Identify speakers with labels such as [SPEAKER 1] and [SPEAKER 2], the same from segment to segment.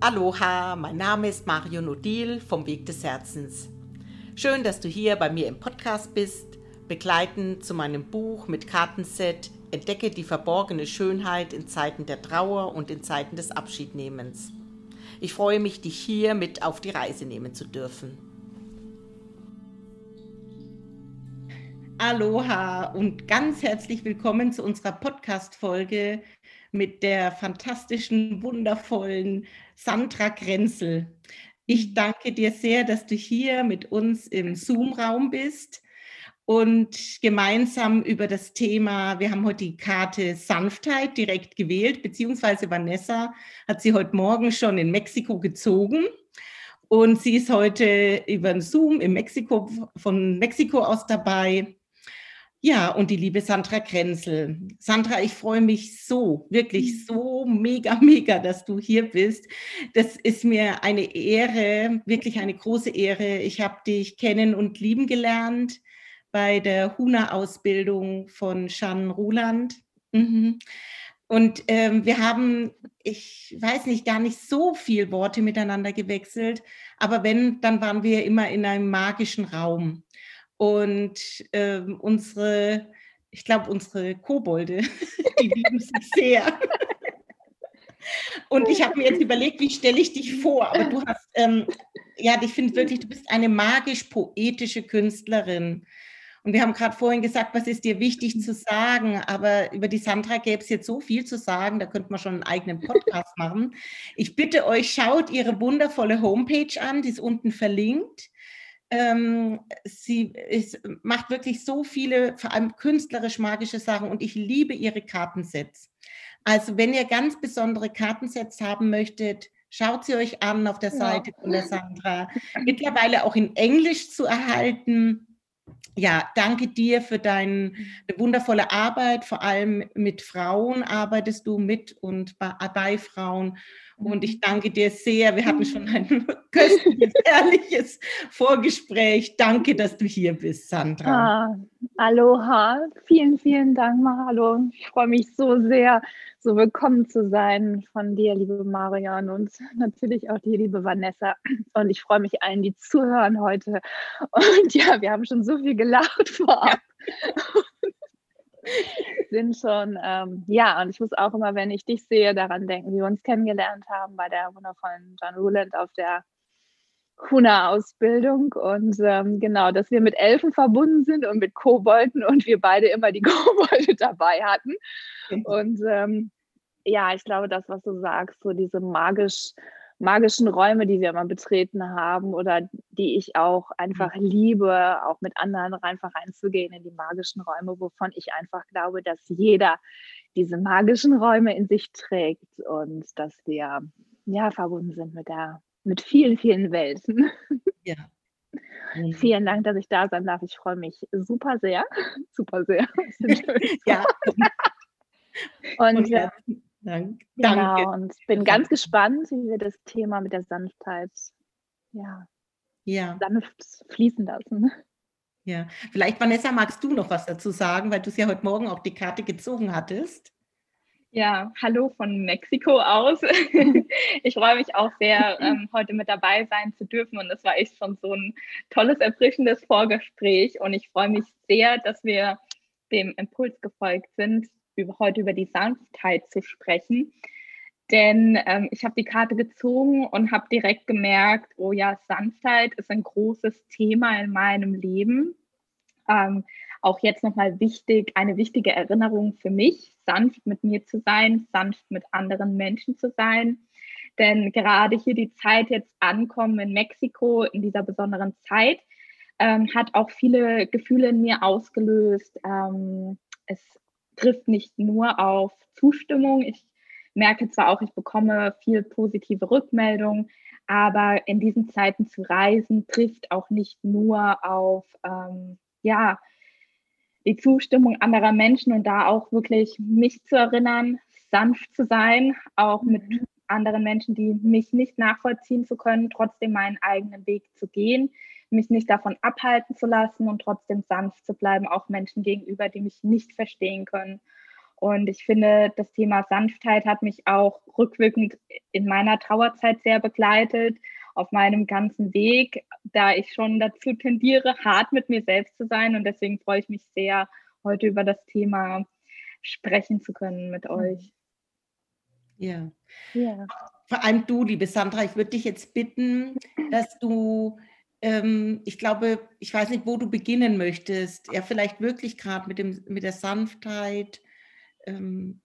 [SPEAKER 1] Aloha, mein Name ist Mario Nodil vom Weg des Herzens. Schön, dass du hier bei mir im Podcast bist, begleitend zu meinem Buch mit Kartenset Entdecke die verborgene Schönheit in Zeiten der Trauer und in Zeiten des Abschiednehmens. Ich freue mich, dich hier mit auf die Reise nehmen zu dürfen. Aloha und ganz herzlich willkommen zu unserer Podcast-Folge mit der fantastischen, wundervollen Sandra Grenzel. Ich danke dir sehr, dass du hier mit uns im Zoom-Raum bist und gemeinsam über das Thema, wir haben heute die Karte Sanftheit direkt gewählt, beziehungsweise Vanessa hat sie heute Morgen schon in Mexiko gezogen. Und sie ist heute über Zoom in Mexiko, von Mexiko aus dabei. Ja, und die liebe Sandra Krenzel. Sandra, ich freue mich so, wirklich mhm. so mega, mega, dass du hier bist. Das ist mir eine Ehre, wirklich eine große Ehre. Ich habe dich kennen und lieben gelernt bei der HUNA-Ausbildung von Shan Ruland. Mhm. Und ähm, wir haben, ich weiß nicht, gar nicht so viel Worte miteinander gewechselt, aber wenn, dann waren wir immer in einem magischen Raum. Und äh, unsere, ich glaube, unsere Kobolde, die lieben sich sehr. Und ich habe mir jetzt überlegt, wie stelle ich dich vor? Aber du hast, ähm, ja, ich finde wirklich, du bist eine magisch-poetische Künstlerin. Und wir haben gerade vorhin gesagt, was ist dir wichtig zu sagen? Aber über die Sandra gäbe es jetzt so viel zu sagen, da könnte man schon einen eigenen Podcast machen. Ich bitte euch, schaut ihre wundervolle Homepage an, die ist unten verlinkt. Ähm, sie ist, macht wirklich so viele, vor allem künstlerisch magische Sachen und ich liebe ihre Kartensets. Also wenn ihr ganz besondere Kartensets haben möchtet, schaut sie euch an auf der Seite ja. von der Sandra. Mittlerweile auch in Englisch zu erhalten. Ja, danke dir für deine wundervolle Arbeit. Vor allem mit Frauen arbeitest du mit und bei, bei Frauen. Und ich danke dir sehr. Wir hatten schon ein köstliches, ehrliches Vorgespräch. Danke, dass du hier bist, Sandra.
[SPEAKER 2] Ah, aloha. Vielen, vielen Dank, Mahalo. Ich freue mich so sehr, so willkommen zu sein von dir, liebe Marion, und natürlich auch dir, liebe Vanessa. Und ich freue mich allen, die zuhören heute. Und ja, wir haben schon so viel gelacht vorab. Ja. sind schon, ähm, ja, und ich muss auch immer, wenn ich dich sehe, daran denken, wie wir uns kennengelernt haben bei der wundervollen John Ruland auf der Kuna-Ausbildung und ähm, genau, dass wir mit Elfen verbunden sind und mit Kobolden und wir beide immer die Kobolde dabei hatten. Und ähm, ja, ich glaube, das, was du sagst, so diese magisch magischen Räume, die wir immer betreten haben oder die ich auch einfach mhm. liebe, auch mit anderen einfach reinzugehen in die magischen Räume, wovon ich einfach glaube, dass jeder diese magischen Räume in sich trägt und dass wir ja verbunden sind mit der mit vielen vielen Welten. Ja. Mhm. Vielen Dank, dass ich da sein darf. Ich freue mich super sehr, super sehr. ja. Und, und ja, Dank. Genau, Danke. und bin ganz gespannt, wie wir das Thema mit der Sanftheit ja, ja. sanft fließen lassen.
[SPEAKER 1] Ja, vielleicht, Vanessa, magst du noch was dazu sagen, weil du es ja heute Morgen auch die Karte gezogen hattest.
[SPEAKER 3] Ja, hallo von Mexiko aus. ich freue mich auch sehr, ähm, heute mit dabei sein zu dürfen. Und es war echt schon so ein tolles, erfrischendes Vorgespräch. Und ich freue mich sehr, dass wir dem Impuls gefolgt sind, über, heute über die Sanftheit zu sprechen. Denn ähm, ich habe die Karte gezogen und habe direkt gemerkt, oh ja, Sanftheit ist ein großes Thema in meinem Leben. Ähm, auch jetzt nochmal wichtig, eine wichtige Erinnerung für mich, sanft mit mir zu sein, sanft mit anderen Menschen zu sein. Denn gerade hier die Zeit jetzt ankommen in Mexiko in dieser besonderen Zeit, ähm, hat auch viele Gefühle in mir ausgelöst. Ähm, es trifft nicht nur auf Zustimmung. Ich merke zwar auch, ich bekomme viel positive Rückmeldungen, aber in diesen Zeiten zu reisen trifft auch nicht nur auf ähm, ja, die Zustimmung anderer Menschen und da auch wirklich mich zu erinnern, sanft zu sein, auch mit mhm. anderen Menschen, die mich nicht nachvollziehen zu können, trotzdem meinen eigenen Weg zu gehen mich nicht davon abhalten zu lassen und trotzdem sanft zu bleiben, auch Menschen gegenüber, die mich nicht verstehen können. Und ich finde, das Thema Sanftheit hat mich auch rückwirkend in meiner Trauerzeit sehr begleitet, auf meinem ganzen Weg, da ich schon dazu tendiere, hart mit mir selbst zu sein. Und deswegen freue ich mich sehr, heute über das Thema sprechen zu können mit euch.
[SPEAKER 1] Ja. ja. Vor allem du, liebe Sandra, ich würde dich jetzt bitten, dass du, ähm, ich glaube, ich weiß nicht, wo du beginnen möchtest. Ja, vielleicht wirklich gerade mit, mit der Sanftheit. Ähm,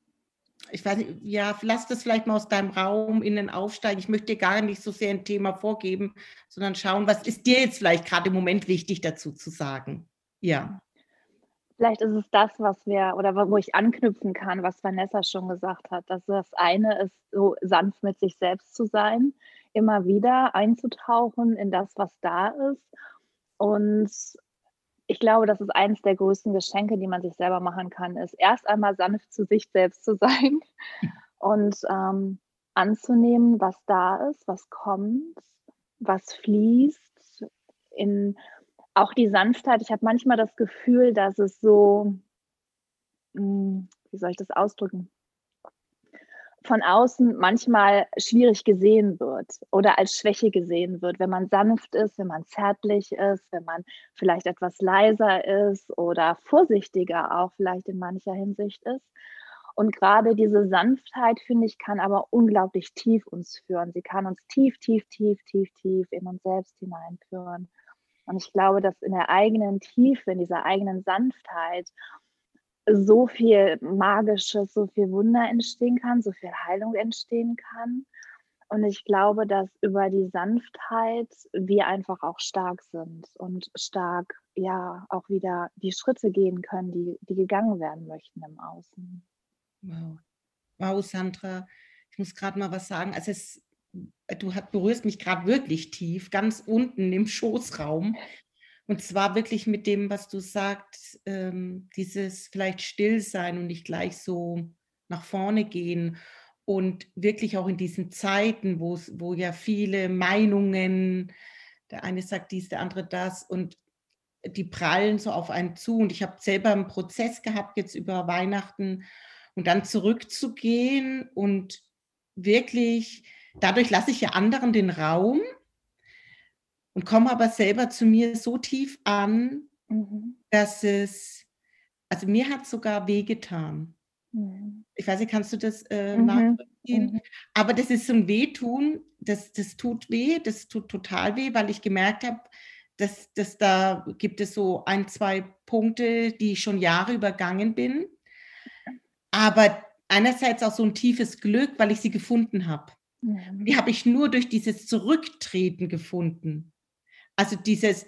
[SPEAKER 1] ich weiß nicht, ja, lass das vielleicht mal aus deinem Raum innen aufsteigen. Ich möchte dir gar nicht so sehr ein Thema vorgeben, sondern schauen, was ist dir jetzt vielleicht gerade im Moment wichtig dazu zu sagen. Ja.
[SPEAKER 2] Vielleicht ist es das, was wir oder wo ich anknüpfen kann, was Vanessa schon gesagt hat. Dass das eine ist, so sanft mit sich selbst zu sein, immer wieder einzutauchen in das, was da ist. Und ich glaube, das ist eines der größten Geschenke, die man sich selber machen kann, ist erst einmal sanft zu sich selbst zu sein und ähm, anzunehmen, was da ist, was kommt, was fließt in auch die Sanftheit, ich habe manchmal das Gefühl, dass es so, hm, wie soll ich das ausdrücken, von außen manchmal schwierig gesehen wird oder als Schwäche gesehen wird, wenn man sanft ist, wenn man zärtlich ist, wenn man vielleicht etwas leiser ist oder vorsichtiger auch vielleicht in mancher Hinsicht ist. Und gerade diese Sanftheit, finde ich, kann aber unglaublich tief uns führen. Sie kann uns tief, tief, tief, tief, tief in uns selbst hineinführen. Und ich glaube, dass in der eigenen Tiefe, in dieser eigenen Sanftheit so viel Magisches, so viel Wunder entstehen kann, so viel Heilung entstehen kann. Und ich glaube, dass über die Sanftheit wir einfach auch stark sind und stark, ja, auch wieder die Schritte gehen können, die, die gegangen werden möchten im Außen.
[SPEAKER 1] Wow. Wow, Sandra, ich muss gerade mal was sagen. Also es du berührst mich gerade wirklich tief, ganz unten im Schoßraum. Und zwar wirklich mit dem, was du sagst, ähm, dieses vielleicht still sein und nicht gleich so nach vorne gehen. Und wirklich auch in diesen Zeiten, wo, wo ja viele Meinungen, der eine sagt dies, der andere das und die prallen so auf einen zu. Und ich habe selber einen Prozess gehabt jetzt über Weihnachten und dann zurückzugehen und wirklich Dadurch lasse ich ja anderen den Raum und komme aber selber zu mir so tief an, mhm. dass es, also mir hat sogar wehgetan. Mhm. Ich weiß nicht, kannst du das äh, mhm. nachvollziehen? Mhm. Aber das ist so ein Wehtun, das, das tut weh, das tut total weh, weil ich gemerkt habe, dass, dass da gibt es so ein, zwei Punkte, die ich schon Jahre übergangen bin. Aber einerseits auch so ein tiefes Glück, weil ich sie gefunden habe. Die habe ich nur durch dieses Zurücktreten gefunden. Also dieses,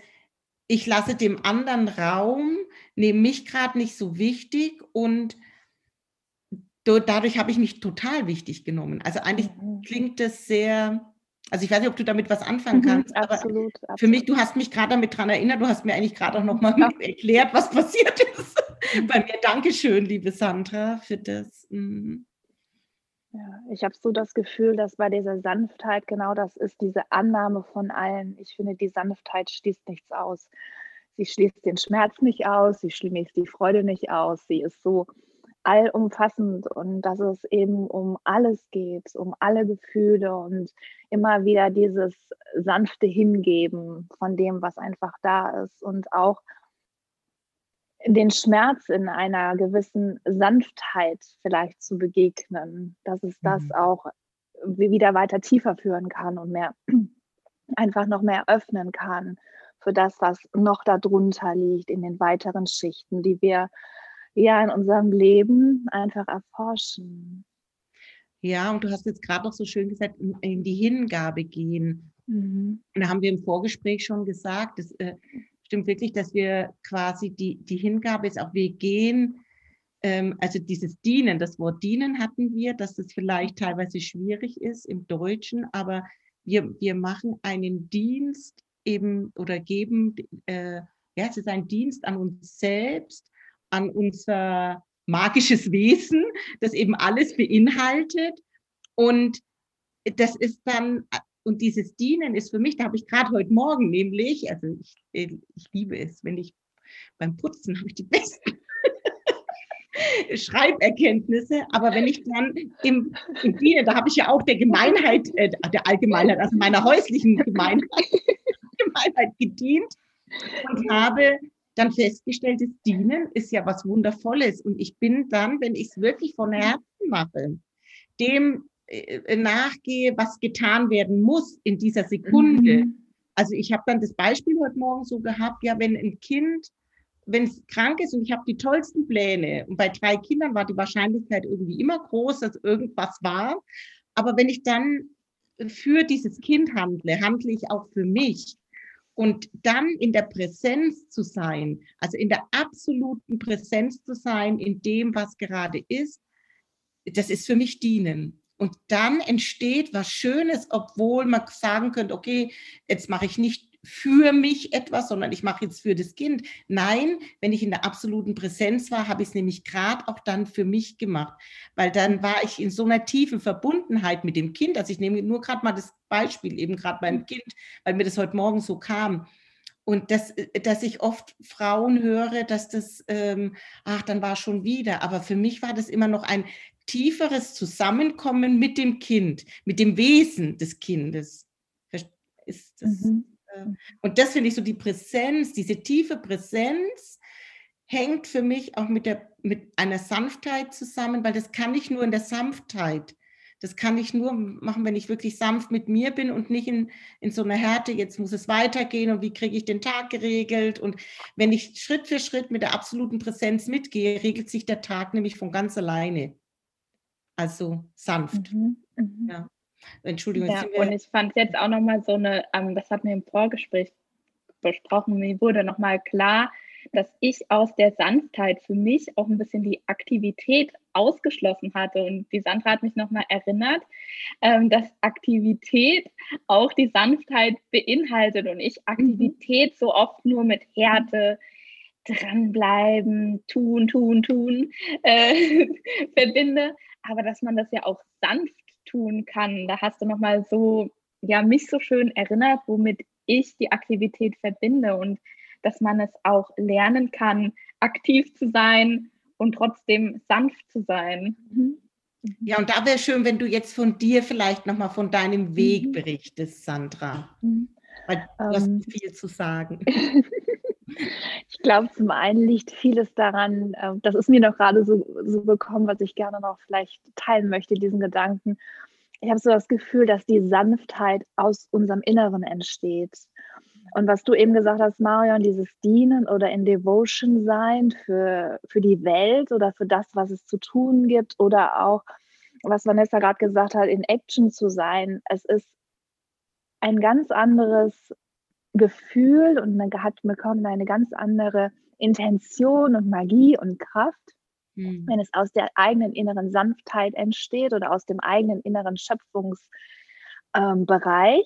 [SPEAKER 1] ich lasse dem anderen Raum, nehme mich gerade nicht so wichtig und dadurch habe ich mich total wichtig genommen. Also eigentlich mhm. klingt das sehr, also ich weiß nicht, ob du damit was anfangen mhm, kannst, mhm, absolut, aber absolut. für mich, du hast mich gerade damit daran erinnert, du hast mir eigentlich gerade auch nochmal ja. erklärt, was passiert ist. Mhm. Bei mir, Dankeschön, liebe Sandra, für das. Mhm.
[SPEAKER 2] Ja, ich habe so das Gefühl, dass bei dieser Sanftheit genau das ist, diese Annahme von allen. Ich finde, die Sanftheit schließt nichts aus. Sie schließt den Schmerz nicht aus, sie schließt die Freude nicht aus. Sie ist so allumfassend und dass es eben um alles geht, um alle Gefühle und immer wieder dieses sanfte Hingeben von dem, was einfach da ist und auch den Schmerz in einer gewissen Sanftheit vielleicht zu begegnen, dass es das mhm. auch wieder weiter tiefer führen kann und mehr einfach noch mehr öffnen kann für das, was noch darunter liegt in den weiteren Schichten, die wir ja in unserem Leben einfach erforschen.
[SPEAKER 1] Ja, und du hast jetzt gerade noch so schön gesagt, in, die Hingabe gehen. Mhm. Und da haben wir im Vorgespräch schon gesagt, dass, äh, stimmt wirklich, dass wir quasi die, die Hingabe ist auch, wir gehen, ähm, also dieses Dienen, das Wort Dienen hatten wir, dass das vielleicht teilweise schwierig ist im Deutschen, aber wir, wir machen einen Dienst eben oder geben, äh, ja, es ist ein Dienst an uns selbst, an unser magisches Wesen, das eben alles beinhaltet. Und das ist dann und dieses Dienen ist für mich, da habe ich gerade heute Morgen nämlich, also ich, ich liebe es, wenn ich beim Putzen habe ich die besten Schreiberkenntnisse, aber wenn ich dann im, im Dienen, da habe ich ja auch der Gemeinheit, äh, der Allgemeinheit, also meiner häuslichen Gemeinheit, Gemeinheit gedient und habe dann festgestellt, das Dienen ist ja was Wundervolles. Und ich bin dann, wenn ich es wirklich von Herzen mache, dem äh, nachgehe, was getan werden muss in dieser Sekunde. Mhm. Also ich habe dann das Beispiel heute Morgen so gehabt, ja, wenn ein Kind, wenn es krank ist und ich habe die tollsten Pläne und bei drei Kindern war die Wahrscheinlichkeit irgendwie immer groß, dass irgendwas war. Aber wenn ich dann für dieses Kind handle, handle ich auch für mich. Und dann in der Präsenz zu sein, also in der absoluten Präsenz zu sein, in dem, was gerade ist, das ist für mich dienen. Und dann entsteht was Schönes, obwohl man sagen könnte, okay, jetzt mache ich nicht für mich etwas, sondern ich mache jetzt für das Kind. Nein, wenn ich in der absoluten Präsenz war, habe ich es nämlich gerade auch dann für mich gemacht, weil dann war ich in so einer tiefen Verbundenheit mit dem Kind. Also ich nehme nur gerade mal das Beispiel eben gerade beim Kind, weil mir das heute Morgen so kam. Und das, dass ich oft Frauen höre, dass das, ähm, ach, dann war schon wieder. Aber für mich war das immer noch ein tieferes Zusammenkommen mit dem Kind, mit dem Wesen des Kindes. Ist das, mhm. äh, und das finde ich so die Präsenz, diese tiefe Präsenz hängt für mich auch mit, der, mit einer Sanftheit zusammen, weil das kann ich nur in der Sanftheit. Das kann ich nur machen, wenn ich wirklich sanft mit mir bin und nicht in, in so einer Härte, jetzt muss es weitergehen und wie kriege ich den Tag geregelt. Und wenn ich Schritt für Schritt mit der absoluten Präsenz mitgehe, regelt sich der Tag nämlich von ganz alleine also sanft. Mhm. Mhm. Ja.
[SPEAKER 3] Entschuldigung. Ja, und ich fand jetzt auch nochmal so eine, ähm, das hat mir im Vorgespräch besprochen, mir wurde nochmal klar, dass ich aus der Sanftheit für mich auch ein bisschen die Aktivität ausgeschlossen hatte. Und die Sandra hat mich nochmal erinnert, ähm, dass Aktivität auch die Sanftheit beinhaltet und ich mhm. Aktivität so oft nur mit Härte, dranbleiben, tun, tun, tun äh, verbinde aber dass man das ja auch sanft tun kann. Da hast du nochmal so, ja, mich so schön erinnert, womit ich die Aktivität verbinde und dass man es auch lernen kann, aktiv zu sein und trotzdem sanft zu sein. Mhm.
[SPEAKER 1] Ja, und da wäre schön, wenn du jetzt von dir vielleicht nochmal von deinem Weg mhm. berichtest, Sandra. Mhm. Weil du hast ähm, viel zu sagen.
[SPEAKER 2] Ich glaube, zum einen liegt vieles daran, äh, das ist mir noch gerade so, so bekommen, was ich gerne noch vielleicht teilen möchte, diesen Gedanken. Ich habe so das Gefühl, dass die Sanftheit aus unserem Inneren entsteht. Und was du eben gesagt hast, Marion, dieses Dienen oder in Devotion sein für, für die Welt oder für das, was es zu tun gibt oder auch, was Vanessa gerade gesagt hat, in Action zu sein. Es ist ein ganz anderes Gefühl und man hat bekommen eine ganz andere Intention und Magie und Kraft, mhm. wenn es aus der eigenen inneren Sanftheit entsteht oder aus dem eigenen inneren Schöpfungsbereich, ähm,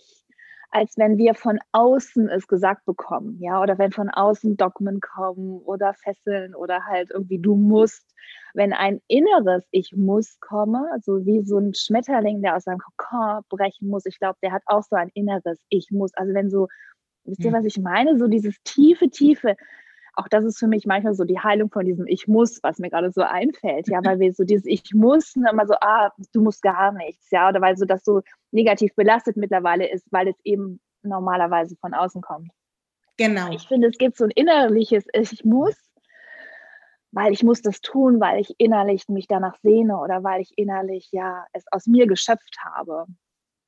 [SPEAKER 2] als wenn wir von außen es gesagt bekommen, ja, oder wenn von außen Dogmen kommen oder Fesseln oder halt irgendwie du musst. Wenn ein inneres Ich muss komme, also wie so ein Schmetterling, der aus seinem Kokon brechen muss, ich glaube, der hat auch so ein inneres Ich muss. Also wenn so Wisst ihr, hm. was ich meine? So dieses tiefe, tiefe. Auch das ist für mich manchmal so die Heilung von diesem Ich muss, was mir gerade so einfällt. Ja, weil wir so dieses Ich muss immer so, ah, du musst gar nichts. Ja, oder weil so das so negativ belastet mittlerweile ist, weil es eben normalerweise von außen kommt. Genau. Ich finde, es gibt so ein innerliches Ich muss, weil ich muss das tun, weil ich innerlich mich danach sehne oder weil ich innerlich ja es aus mir geschöpft habe.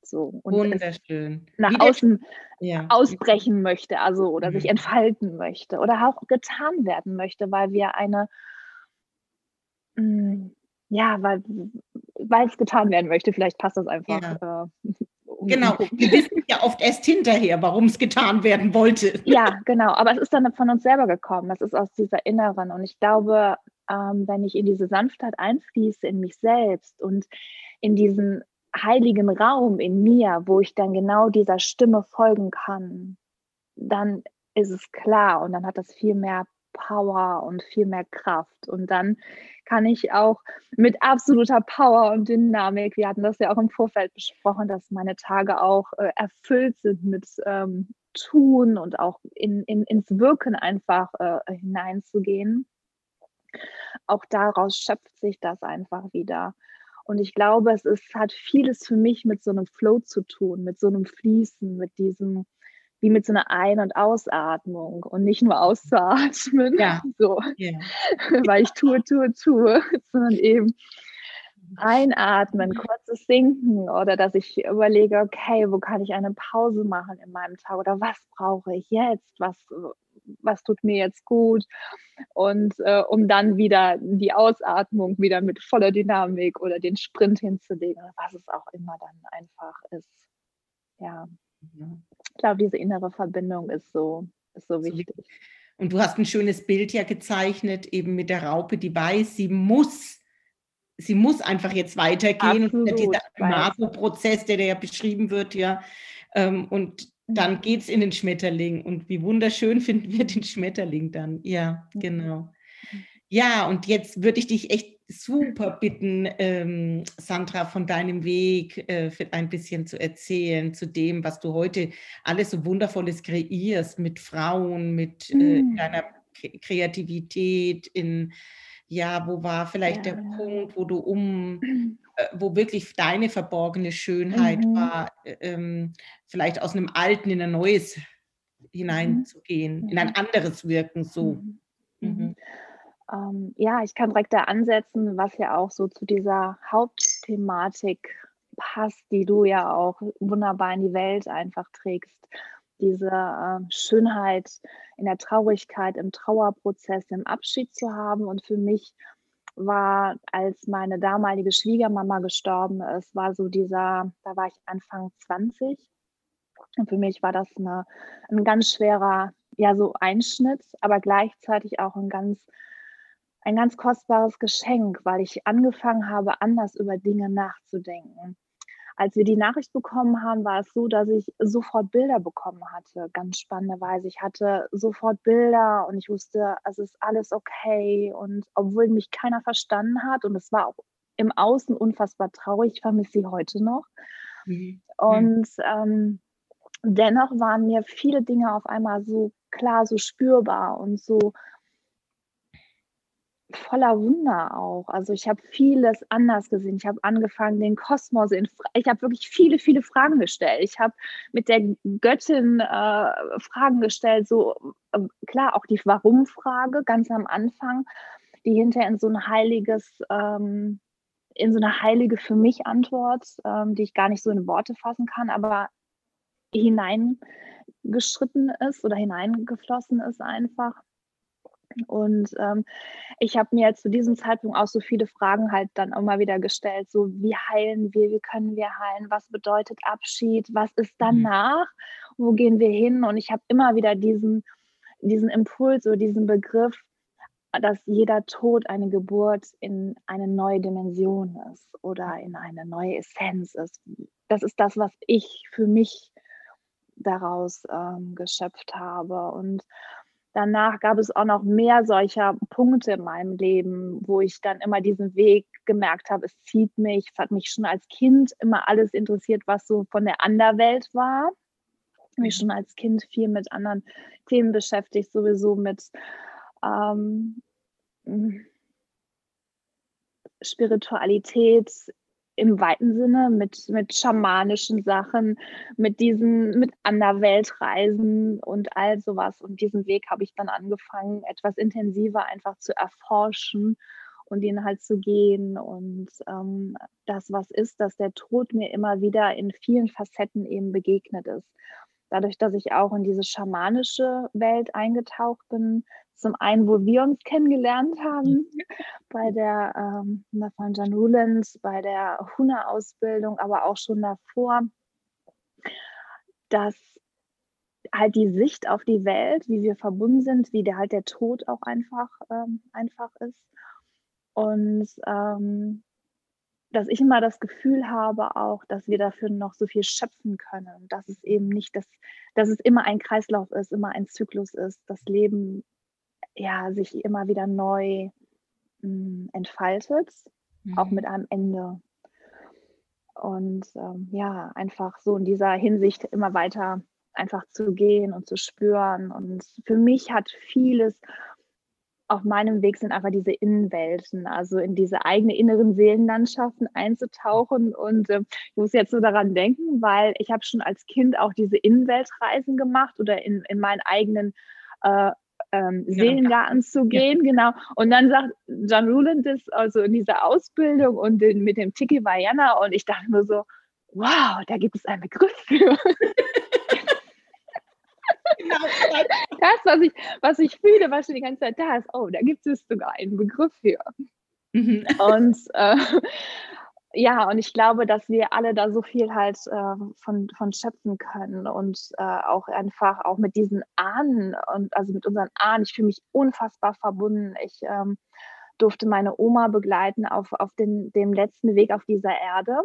[SPEAKER 2] So, und Wunderschön. nach außen ja. ausbrechen möchte, also oder mhm. sich entfalten möchte oder auch getan werden möchte, weil wir eine, mh, mm, ja, weil, weil es getan werden möchte, vielleicht passt das einfach. Ja.
[SPEAKER 1] Äh, um genau, wir wissen ja oft erst hinterher, warum es getan werden wollte.
[SPEAKER 2] Ja, genau, aber es ist dann von uns selber gekommen, es ist aus dieser Inneren und ich glaube, ähm, wenn ich in diese Sanftheit einfließe, in mich selbst und in diesen heiligen Raum in mir, wo ich dann genau dieser Stimme folgen kann, dann ist es klar und dann hat das viel mehr Power und viel mehr Kraft. Und dann kann ich auch mit absoluter Power und Dynamik, wir hatten das ja auch im Vorfeld besprochen, dass meine Tage auch äh, erfüllt sind mit ähm, Tun und auch in, in, ins Wirken einfach äh, hineinzugehen. auch daraus schöpft sich das einfach wieder. Und ich glaube, es ist, hat vieles für mich mit so einem Flow zu tun, mit so einem Fließen, mit diesem, wie mit so einer Ein- und Ausatmung und nicht nur auszuatmen, ja. so, ja. weil ich tue, tue, tue, sondern eben einatmen, mhm. kurzes Sinken oder dass ich überlege, okay, wo kann ich eine Pause machen in meinem Tag oder was brauche ich jetzt, was, was tut mir jetzt gut und äh, um dann wieder die Ausatmung wieder mit voller Dynamik oder den Sprint hinzulegen, was es auch immer dann einfach ist. Ja, ich glaube, diese innere Verbindung ist so, ist so wichtig.
[SPEAKER 1] Und du hast ein schönes Bild ja gezeichnet, eben mit der Raupe, die weiß, sie muss sie muss einfach jetzt weitergehen. Absolut, und dieser Maso-Prozess, der, der ja beschrieben wird, ja. Ähm, und dann geht es in den Schmetterling. Und wie wunderschön finden wir den Schmetterling dann. Ja, mhm. genau. Ja, und jetzt würde ich dich echt super bitten, ähm, Sandra, von deinem Weg äh, ein bisschen zu erzählen, zu dem, was du heute alles so Wundervolles kreierst mit Frauen, mit äh, mhm. deiner Kreativität, in ja, wo war vielleicht ja. der Punkt, wo du um, wo wirklich deine verborgene Schönheit mhm. war, äh, ähm, vielleicht aus einem Alten in ein Neues hineinzugehen, mhm. in ein mhm. anderes Wirken so. Mhm.
[SPEAKER 2] mhm. mhm. Ähm, ja, ich kann direkt da ansetzen, was ja auch so zu dieser Hauptthematik passt, die du ja auch wunderbar in die Welt einfach trägst diese äh, Schönheit in der Traurigkeit, im Trauerprozess, im Abschied zu haben. Und für mich war, als meine damalige Schwiegermama gestorben ist, war so dieser, da war ich Anfang 20. Und für mich war das eine, ein ganz schwerer, ja, so Einschnitt, aber gleichzeitig auch ein ganz, ein ganz kostbares Geschenk, weil ich angefangen habe, anders über Dinge nachzudenken. Als wir die Nachricht bekommen haben, war es so, dass ich sofort Bilder bekommen hatte. Ganz spannenderweise. Ich hatte sofort Bilder und ich wusste, es ist alles okay. Und obwohl mich keiner verstanden hat und es war auch im Außen unfassbar traurig, ich vermisse sie heute noch. Mhm. Und ähm, dennoch waren mir viele Dinge auf einmal so klar, so spürbar und so voller Wunder auch. Also ich habe vieles anders gesehen. Ich habe angefangen, den Kosmos in ich habe wirklich viele, viele Fragen gestellt. Ich habe mit der Göttin äh, Fragen gestellt, so äh, klar auch die Warum-Frage ganz am Anfang, die hinterher in so ein heiliges, ähm, in so eine heilige für mich Antwort, ähm, die ich gar nicht so in Worte fassen kann, aber hineingeschritten ist oder hineingeflossen ist einfach. Und ähm, ich habe mir zu diesem Zeitpunkt auch so viele Fragen halt dann immer wieder gestellt, so wie heilen wir, wie können wir heilen, was bedeutet Abschied, was ist mhm. danach, wo gehen wir hin? Und ich habe immer wieder diesen, diesen Impuls oder diesen Begriff, dass jeder Tod eine Geburt in eine neue Dimension ist oder in eine neue Essenz ist. Das ist das, was ich für mich daraus ähm, geschöpft habe. Und danach gab es auch noch mehr solcher Punkte in meinem Leben, wo ich dann immer diesen Weg gemerkt habe, es zieht mich. Es hat mich schon als Kind immer alles interessiert, was so von der Anderwelt war. Ich mich schon als Kind viel mit anderen Themen beschäftigt, sowieso mit ähm, Spiritualität, im weiten Sinne mit, mit schamanischen Sachen, mit diesen, mit Anderweltreisen und all sowas. Und diesen Weg habe ich dann angefangen, etwas intensiver einfach zu erforschen und ihn halt zu gehen. Und ähm, das, was ist, dass der Tod mir immer wieder in vielen Facetten eben begegnet ist. Dadurch, dass ich auch in diese schamanische Welt eingetaucht bin, zum einen, wo wir uns kennengelernt haben, mhm. bei der ähm, von Jan Rulens, bei der Huna-Ausbildung, aber auch schon davor, dass halt die Sicht auf die Welt, wie wir verbunden sind, wie der halt der Tod auch einfach, ähm, einfach ist. Und ähm, dass ich immer das Gefühl habe auch, dass wir dafür noch so viel schöpfen können. Dass es eben nicht, dass, dass es immer ein Kreislauf ist, immer ein Zyklus ist, das Leben ja, sich immer wieder neu mh, hm, entfaltet, mhm. auch mit einem Ende. Und ähm, ja, einfach so in dieser Hinsicht immer weiter einfach zu gehen und zu spüren. Und für mich hat vieles auf meinem Weg sind einfach diese Innenwelten, also in diese eigene inneren Seelenlandschaften einzutauchen. Und äh, ich muss jetzt so daran denken, weil ich habe schon als Kind auch diese Innenweltreisen gemacht oder in, in meinen eigenen äh, ähm, Seelengarten zu gehen, ja. genau. Und dann sagt John Ruland das also in dieser Ausbildung und den, mit dem Tiki Vayana und ich dachte nur so, wow, da gibt es einen Begriff für. genau. Das, was ich, was ich fühle, was schon die ganze Zeit da ist, oh, da gibt es sogar einen Begriff für. Mhm. Und äh, ja, und ich glaube, dass wir alle da so viel halt äh, von, von schöpfen können und äh, auch einfach auch mit diesen Ahnen und also mit unseren Ahnen. Ich fühle mich unfassbar verbunden. Ich ähm, durfte meine Oma begleiten auf, auf den, dem letzten Weg auf dieser Erde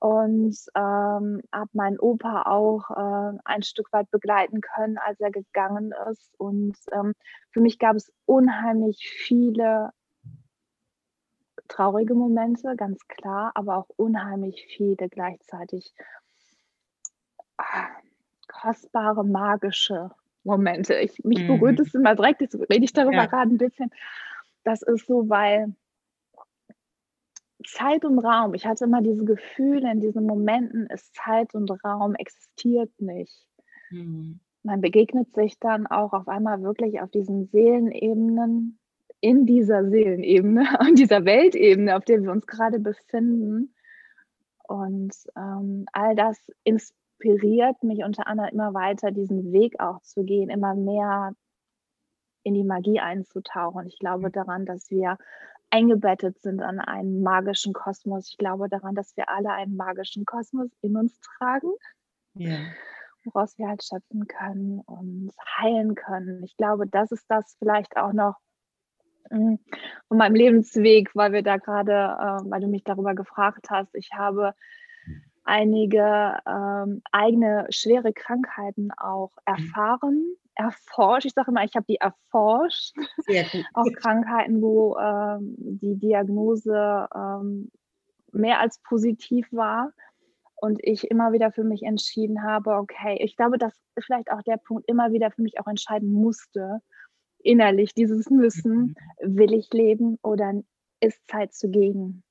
[SPEAKER 2] und ähm, habe meinen Opa auch äh, ein Stück weit begleiten können, als er gegangen ist. Und ähm, für mich gab es unheimlich viele traurige Momente, ganz klar, aber auch unheimlich viele gleichzeitig ah, kostbare, magische Momente. Ich, mich mhm. berührt es immer direkt, jetzt rede ich darüber ja. gerade ein bisschen. Das ist so, weil Zeit und Raum, ich hatte immer diese Gefühle, in diesen Momenten ist Zeit und Raum existiert nicht. Mhm. Man begegnet sich dann auch auf einmal wirklich auf diesen Seelenebenen, in dieser Seelenebene, in dieser Weltebene, auf der wir uns gerade befinden. Und ähm, all das inspiriert mich unter anderem immer weiter, diesen Weg auch zu gehen, immer mehr in die Magie einzutauchen. Ich glaube mhm. daran, dass wir eingebettet sind an einen magischen Kosmos. Ich glaube daran, dass wir alle einen magischen Kosmos in uns tragen, ja. woraus wir halt schöpfen können und heilen können. Ich glaube, das ist das vielleicht auch noch von meinem Lebensweg, weil wir da gerade, äh, weil du mich darüber gefragt hast. Ich habe einige ähm, eigene schwere Krankheiten auch mhm. erfahren, erforscht. Ich sage immer, ich habe die erforscht. auch Krankheiten, wo ähm, die Diagnose ähm, mehr als positiv war und ich immer wieder für mich entschieden habe, okay, ich glaube, das ist vielleicht auch der Punkt, immer wieder für mich auch entscheiden musste, innerlich, dieses Müssen, mhm. will ich leben oder ist Zeit zu gehen?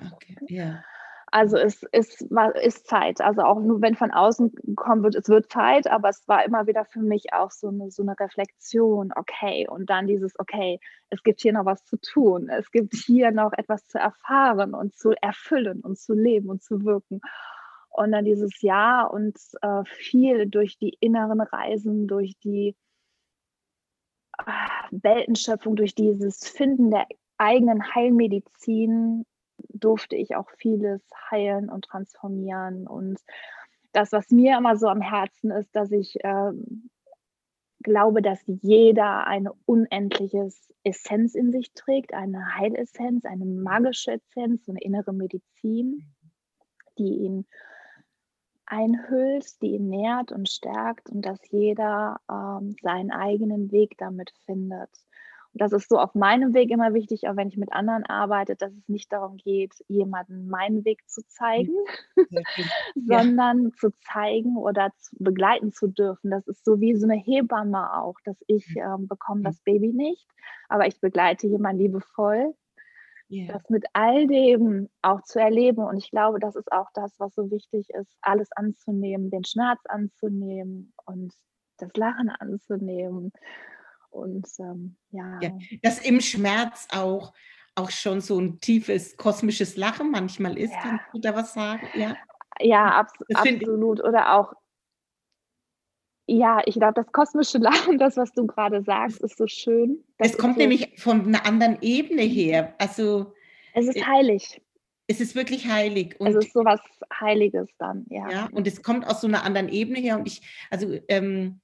[SPEAKER 2] Okay, ja. Also es ist, ist Zeit. Also auch nur wenn von außen kommen wird, es wird Zeit, aber es war immer wieder für mich auch so eine, so eine Reflexion, okay, und dann dieses, okay, es gibt hier noch was zu tun, es gibt hier noch etwas zu erfahren und zu erfüllen und zu leben und zu wirken. Und dann dieses Jahr und äh, viel durch die inneren Reisen, durch die Weltenschöpfung, durch dieses Finden der eigenen Heilmedizin durfte ich auch vieles heilen und transformieren. Und das, was mir immer so am Herzen ist, dass ich äh, glaube, dass jeder eine unendliche Essenz in sich trägt, eine Heilessenz, eine magische Essenz, eine innere Medizin, die ihn einhüllt, die ihn nährt und stärkt und dass jeder ähm, seinen eigenen Weg damit findet das ist so auf meinem Weg immer wichtig, auch wenn ich mit anderen arbeite, dass es nicht darum geht, jemanden meinen Weg zu zeigen, sondern ja. zu zeigen oder zu begleiten zu dürfen. Das ist so wie so eine Hebamme auch, dass ich ähm, bekomme das Baby nicht, aber ich begleite jemanden liebevoll. Yeah. Das mit all dem auch zu erleben. Und ich glaube, das ist auch das, was so wichtig ist, alles anzunehmen, den Schmerz anzunehmen und das Lachen anzunehmen und ähm, ja. ja.
[SPEAKER 1] Dass im Schmerz auch, auch schon so ein tiefes kosmisches Lachen manchmal ist, ja. kannst du da was sagen?
[SPEAKER 2] Ja, ja abs absolut. Oder auch, ja, ich glaube, das kosmische Lachen, das, was du gerade sagst, ist so schön.
[SPEAKER 1] Es kommt so, nämlich von einer anderen Ebene her. Also
[SPEAKER 2] es ist äh, heilig.
[SPEAKER 1] Es ist wirklich heilig.
[SPEAKER 2] Und, es ist so was Heiliges dann, ja.
[SPEAKER 1] Ja, und es kommt aus so einer anderen Ebene her. Und ich, also ähm,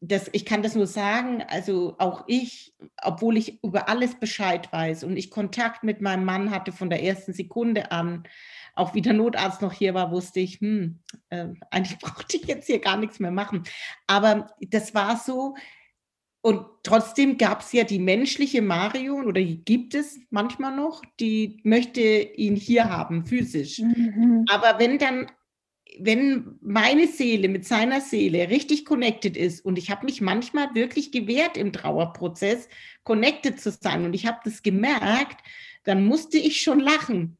[SPEAKER 1] das, ich kann das nur sagen, also auch ich, obwohl ich über alles Bescheid weiß und ich Kontakt mit meinem Mann hatte von der ersten Sekunde an, auch wie der Notarzt noch hier war, wusste ich, hm, äh, eigentlich brauchte ich jetzt hier gar nichts mehr machen. Aber das war so, und trotzdem gab es ja die menschliche Marion oder die gibt es manchmal noch, die möchte ihn hier haben, physisch. Mhm. Aber wenn dann wenn meine Seele mit seiner Seele richtig connected ist und ich habe mich manchmal wirklich gewehrt im Trauerprozess, connected zu sein und ich habe das gemerkt, dann musste ich schon lachen.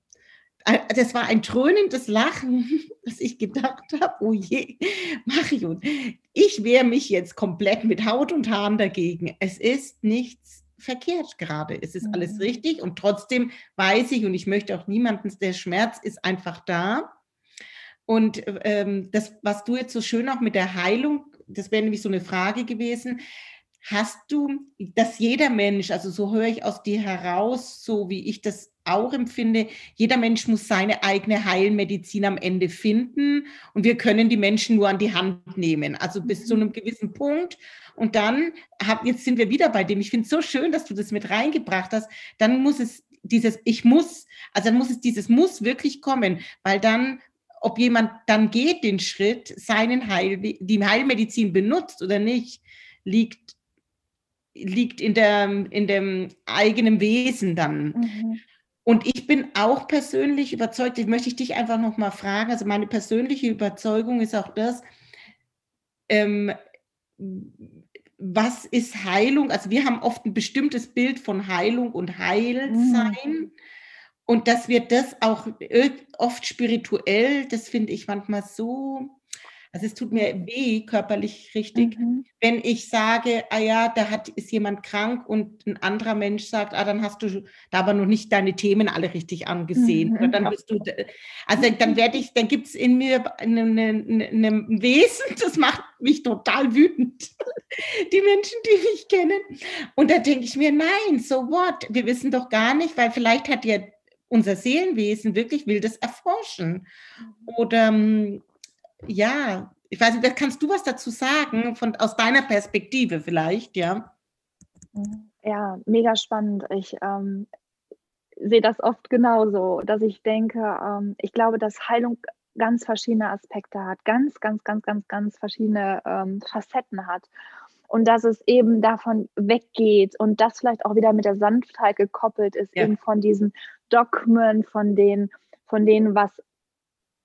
[SPEAKER 1] Äh, das war ein dröhnendes Lachen, dass ich gedacht habe, oh je, Marion, ich wehre mich jetzt komplett mit Haut und Haaren dagegen. Es ist nichts verkehrt gerade. Es ist alles mhm. richtig und trotzdem weiß ich und ich möchte auch niemanden, der Schmerz ist einfach da. Und ähm, das, was du jetzt so schön auch mit der Heilung, das wäre nämlich so eine Frage gewesen, hast du, dass jeder Mensch, also so höre ich aus dir heraus, so wie ich das auch empfinde, jeder Mensch muss seine eigene Heilmedizin am Ende finden und wir können die Menschen nur an die Hand nehmen, also bis zu mhm. einem gewissen Punkt. Und dann, hab, jetzt sind wir wieder bei dem, ich finde es so schön, dass du das mit reingebracht hast, dann muss es dieses Ich muss, also dann muss es dieses Muss wirklich kommen, weil dann ob jemand dann geht den Schritt, seinen Heil, die Heilmedizin benutzt oder nicht, liegt, liegt in, der, in dem eigenen Wesen dann. Mhm. Und ich bin auch persönlich überzeugt, ich möchte ich dich einfach noch mal fragen, also meine persönliche Überzeugung ist auch das, ähm, was ist Heilung? Also wir haben oft ein bestimmtes Bild von Heilung und Heilsein. Mhm. Und dass wir das auch oft spirituell, das finde ich manchmal so also es tut mir weh, körperlich richtig, mhm. wenn ich sage, ah ja, da hat, ist jemand krank und ein anderer Mensch sagt, ah, dann hast du da aber noch nicht deine Themen alle richtig angesehen. Mhm. Oder dann bist du, also dann werde ich, dann gibt es in mir ein Wesen, das macht mich total wütend. Die Menschen, die mich kennen. Und da denke ich mir, nein, so what? Wir wissen doch gar nicht, weil vielleicht hat ja unser Seelenwesen wirklich will das erforschen. Mhm. Oder ähm, ja, ich weiß nicht, kannst du was dazu sagen, von, aus deiner Perspektive vielleicht, ja?
[SPEAKER 2] Ja, mega spannend. Ich ähm, sehe das oft genauso, dass ich denke, ähm, ich glaube, dass Heilung ganz verschiedene Aspekte hat, ganz, ganz, ganz, ganz, ganz verschiedene ähm, Facetten hat. Und dass es eben davon weggeht und das vielleicht auch wieder mit der Sanftheit gekoppelt ist, ja. eben von diesen Dogmen, von den, von denen, was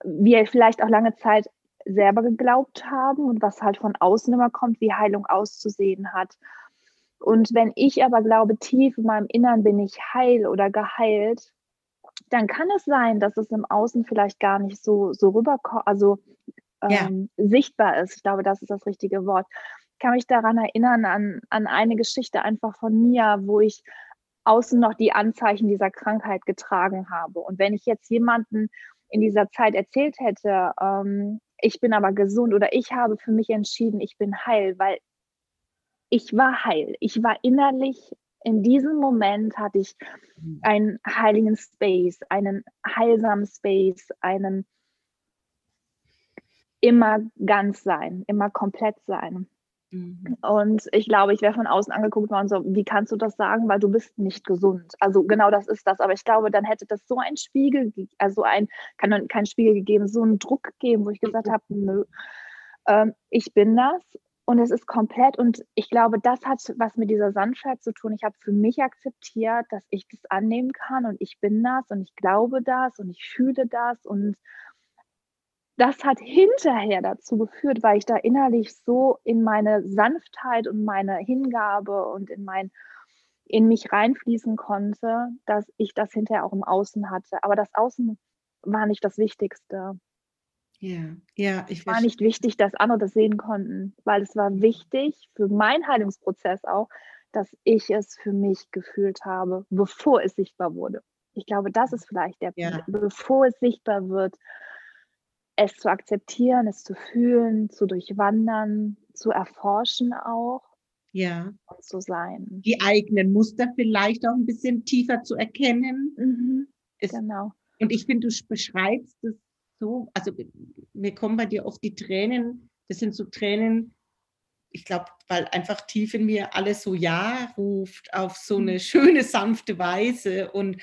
[SPEAKER 2] wir vielleicht auch lange Zeit selber geglaubt haben und was halt von außen immer kommt, wie Heilung auszusehen hat. Und wenn ich aber glaube, tief in meinem Innern bin ich heil oder geheilt, dann kann es sein, dass es im Außen vielleicht gar nicht so, so rüberkommt, also ähm, ja. sichtbar ist. Ich glaube, das ist das richtige Wort. Ich kann mich daran erinnern, an, an eine Geschichte einfach von mir, wo ich außen noch die Anzeichen dieser Krankheit getragen habe. Und wenn ich jetzt jemanden in dieser Zeit erzählt hätte, ähm, ich bin aber gesund oder ich habe für mich entschieden, ich bin heil, weil ich war heil. Ich war innerlich, in diesem Moment hatte ich mhm. einen heiligen Space, einen heilsamen Space, einen immer ganz sein, immer komplett sein. Mhm. Und ich glaube, ich wäre von außen angeguckt worden, so, wie kannst du das sagen, weil du bist nicht gesund. Also genau das ist das. Aber ich glaube, dann hätte das so ein Spiegel, also ein, kann kein Spiegel gegeben, so einen Druck gegeben, wo ich gesagt habe, nö, ähm, ich bin das und es ist komplett. Und ich glaube, das hat was mit dieser Sanftheit zu tun. Ich habe für mich akzeptiert, dass ich das annehmen kann und ich bin das und ich glaube das und ich fühle das und das hat hinterher dazu geführt, weil ich da innerlich so in meine Sanftheit und meine Hingabe und in mein in mich reinfließen konnte, dass ich das hinterher auch im Außen hatte. Aber das Außen war nicht das Wichtigste.
[SPEAKER 1] Ja, ja,
[SPEAKER 2] ich war nicht wichtig, dass andere das sehen konnten, weil es war wichtig für meinen Heilungsprozess auch, dass ich es für mich gefühlt habe, bevor es sichtbar wurde. Ich glaube, das ist vielleicht der ja. Punkt, bevor es sichtbar wird, es zu akzeptieren, es zu fühlen, zu durchwandern, zu erforschen auch.
[SPEAKER 1] Ja.
[SPEAKER 2] Und zu sein.
[SPEAKER 1] Die eigenen Muster vielleicht auch ein bisschen tiefer zu erkennen.
[SPEAKER 2] Mhm, ist, genau.
[SPEAKER 1] Und ich finde, du beschreibst es so, also mir kommen bei dir oft die Tränen, das sind so Tränen, ich glaube, weil einfach tief in mir alles so Ja ruft auf so eine mhm. schöne, sanfte Weise. Und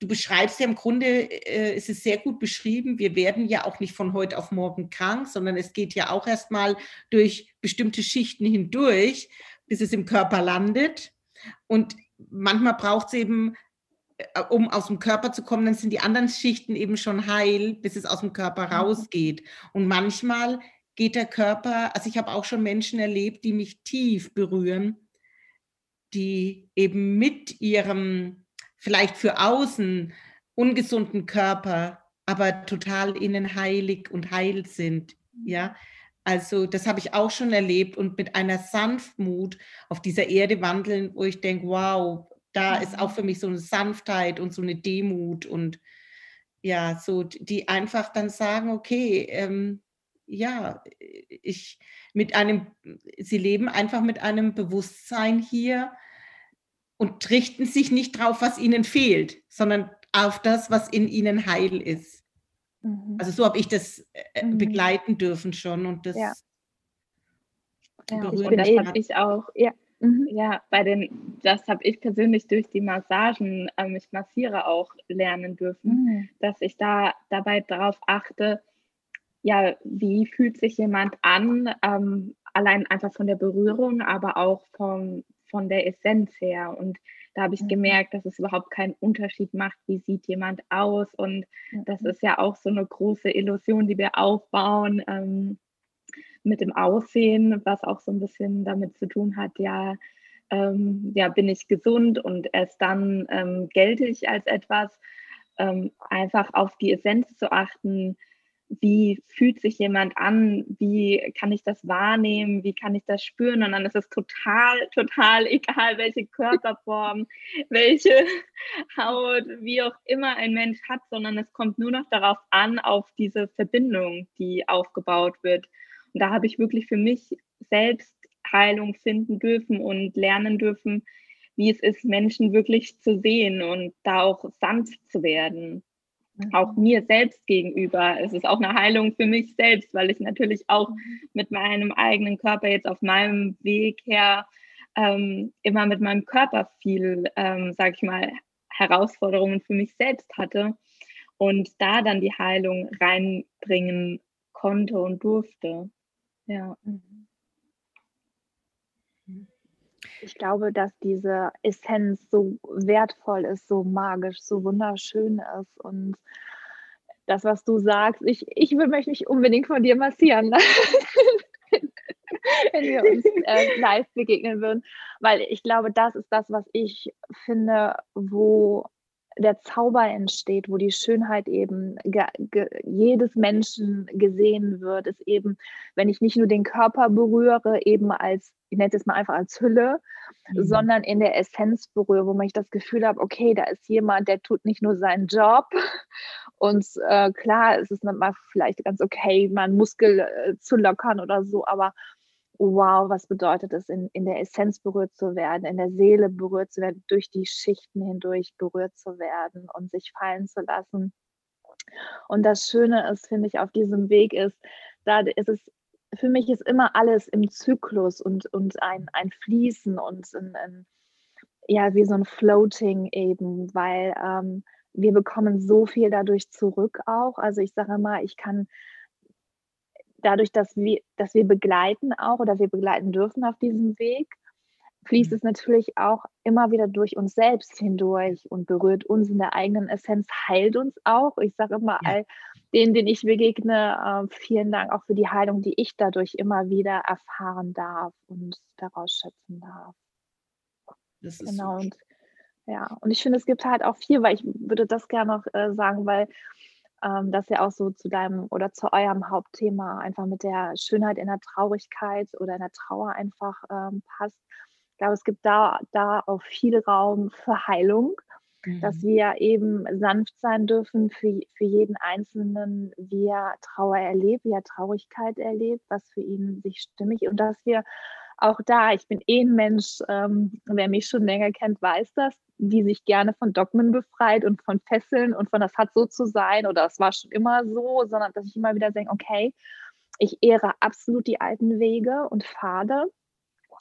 [SPEAKER 1] du beschreibst ja im Grunde, äh, es ist sehr gut beschrieben, wir werden ja auch nicht von heute auf morgen krank, sondern es geht ja auch erstmal durch bestimmte Schichten hindurch, bis es im Körper landet. Und manchmal braucht es eben äh, um aus dem Körper zu kommen, dann sind die anderen Schichten eben schon heil, bis es aus dem Körper mhm. rausgeht. Und manchmal geht der Körper, also ich habe auch schon Menschen erlebt, die mich tief berühren, die eben mit ihrem vielleicht für außen ungesunden Körper, aber total innen heilig und heil sind. Ja, also das habe ich auch schon erlebt und mit einer Sanftmut auf dieser Erde wandeln, wo ich denke, wow, da ist auch mhm. für mich so eine Sanftheit und so eine Demut und ja, so die einfach dann sagen, okay, ähm, ja, ich mit einem, sie leben einfach mit einem Bewusstsein hier und richten sich nicht drauf, was ihnen fehlt, sondern auf das, was in ihnen heil ist. Mhm. Also so habe ich das äh, mhm. begleiten dürfen schon und das
[SPEAKER 3] ja. Ja, ich, das habe ich auch. Ja. Mhm. Ja, bei den, das habe ich persönlich durch die Massagen, ähm, ich massiere auch lernen dürfen, mhm. dass ich da dabei darauf achte, ja, wie fühlt sich jemand an, ähm, allein einfach von der Berührung, aber auch vom, von der Essenz her. Und da habe ich mhm. gemerkt, dass es überhaupt keinen Unterschied macht, wie sieht jemand aus. Und das ist ja auch so eine große Illusion, die wir aufbauen. Ähm, mit dem Aussehen, was auch so ein bisschen damit zu tun hat, ja, ähm, ja, bin ich gesund und erst dann ähm, gelte ich als etwas. Ähm, einfach auf die Essenz zu achten, wie fühlt sich jemand an, wie kann ich das wahrnehmen, wie kann ich das spüren und dann ist es total, total egal, welche Körperform, welche Haut, wie auch immer ein Mensch hat, sondern es kommt nur noch darauf an, auf diese Verbindung, die aufgebaut wird. Und da habe ich wirklich für mich selbst Heilung finden dürfen und lernen dürfen, wie es ist, Menschen wirklich zu sehen und da auch sanft zu werden. Mhm. Auch mir selbst gegenüber. Es ist auch eine Heilung für mich selbst, weil ich natürlich auch mit meinem eigenen Körper jetzt auf meinem Weg her ähm, immer mit meinem Körper viel, ähm, sag ich mal, Herausforderungen für mich selbst hatte und da dann die Heilung reinbringen konnte und durfte. Ja. Mhm.
[SPEAKER 2] Ich glaube, dass diese Essenz so wertvoll ist, so magisch, so wunderschön ist. Und das, was du sagst, ich, ich will mich unbedingt von dir massieren, wenn wir uns äh, live begegnen würden. Weil ich glaube, das ist das, was ich finde, wo der Zauber entsteht, wo die Schönheit eben jedes Menschen gesehen wird, ist eben, wenn ich nicht nur den Körper berühre, eben als, ich nenne es mal einfach als Hülle, mhm. sondern in der Essenz berühre, wo ich das Gefühl habe, okay, da ist jemand, der tut nicht nur seinen Job und äh, klar, es ist mal vielleicht ganz okay, mal einen Muskel äh, zu lockern oder so, aber wow, was bedeutet es, in, in der Essenz berührt zu werden, in der Seele berührt zu werden, durch die Schichten hindurch berührt zu werden und sich fallen zu lassen. Und das Schöne ist, finde ich, auf diesem Weg ist, da ist es, für mich ist immer alles im Zyklus und, und ein, ein Fließen und ein, ein ja, wie so ein Floating eben, weil ähm, wir bekommen so viel dadurch zurück auch. Also ich sage immer, ich kann dadurch, dass wir, dass wir begleiten auch oder wir begleiten dürfen auf diesem Weg, fließt mhm. es natürlich auch immer wieder durch uns selbst hindurch und berührt uns in der eigenen Essenz, heilt uns auch. Ich sage immer ja. all denen, denen ich begegne, äh, vielen Dank auch für die Heilung, die ich dadurch immer wieder erfahren darf und daraus schöpfen darf. Das ist genau. So und, ja, und ich finde, es gibt halt auch viel, weil ich würde das gerne noch äh, sagen, weil ähm, das ja auch so zu deinem oder zu eurem Hauptthema einfach mit der Schönheit in der Traurigkeit oder in der Trauer einfach ähm, passt. Ich glaube, es gibt da, da auch viel Raum für Heilung, mhm. dass wir eben sanft sein dürfen für, für jeden Einzelnen, wie er Trauer erlebt, wie er Traurigkeit erlebt, was für ihn sich stimmig und dass wir auch da, ich bin eh ein Mensch, ähm, wer mich schon länger kennt, weiß das, die sich gerne von Dogmen befreit und von Fesseln und von das hat so zu sein oder das war schon immer so, sondern dass ich immer wieder denke, okay, ich ehre absolut die alten Wege und Pfade.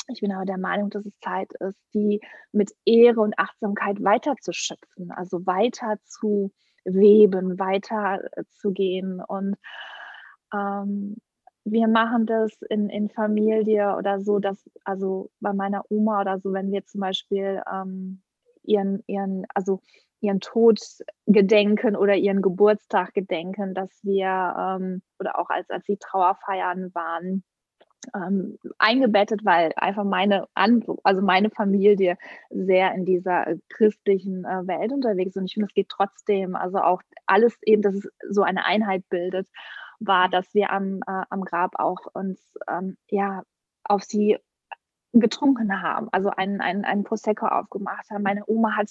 [SPEAKER 2] Ich bin aber der Meinung, dass es Zeit ist, die mit Ehre und Achtsamkeit weiterzuschöpfen, also weiter zu weben, weiter zu gehen und ähm, wir machen das in, in Familie oder so, dass, also bei meiner Oma oder so, wenn wir zum Beispiel ähm, ihren, ihren, also ihren Tod gedenken oder ihren Geburtstag gedenken, dass wir ähm, oder auch als, als sie Trauerfeiern waren, ähm, eingebettet, weil einfach meine, also meine Familie sehr in dieser äh, christlichen äh, Welt unterwegs ist. Und ich finde, es geht trotzdem, also auch alles eben, dass es so eine Einheit bildet, war, dass wir am, äh, am Grab auch uns ähm, ja auf sie getrunken haben, also einen, einen, einen Prosecco aufgemacht haben. Meine Oma hat,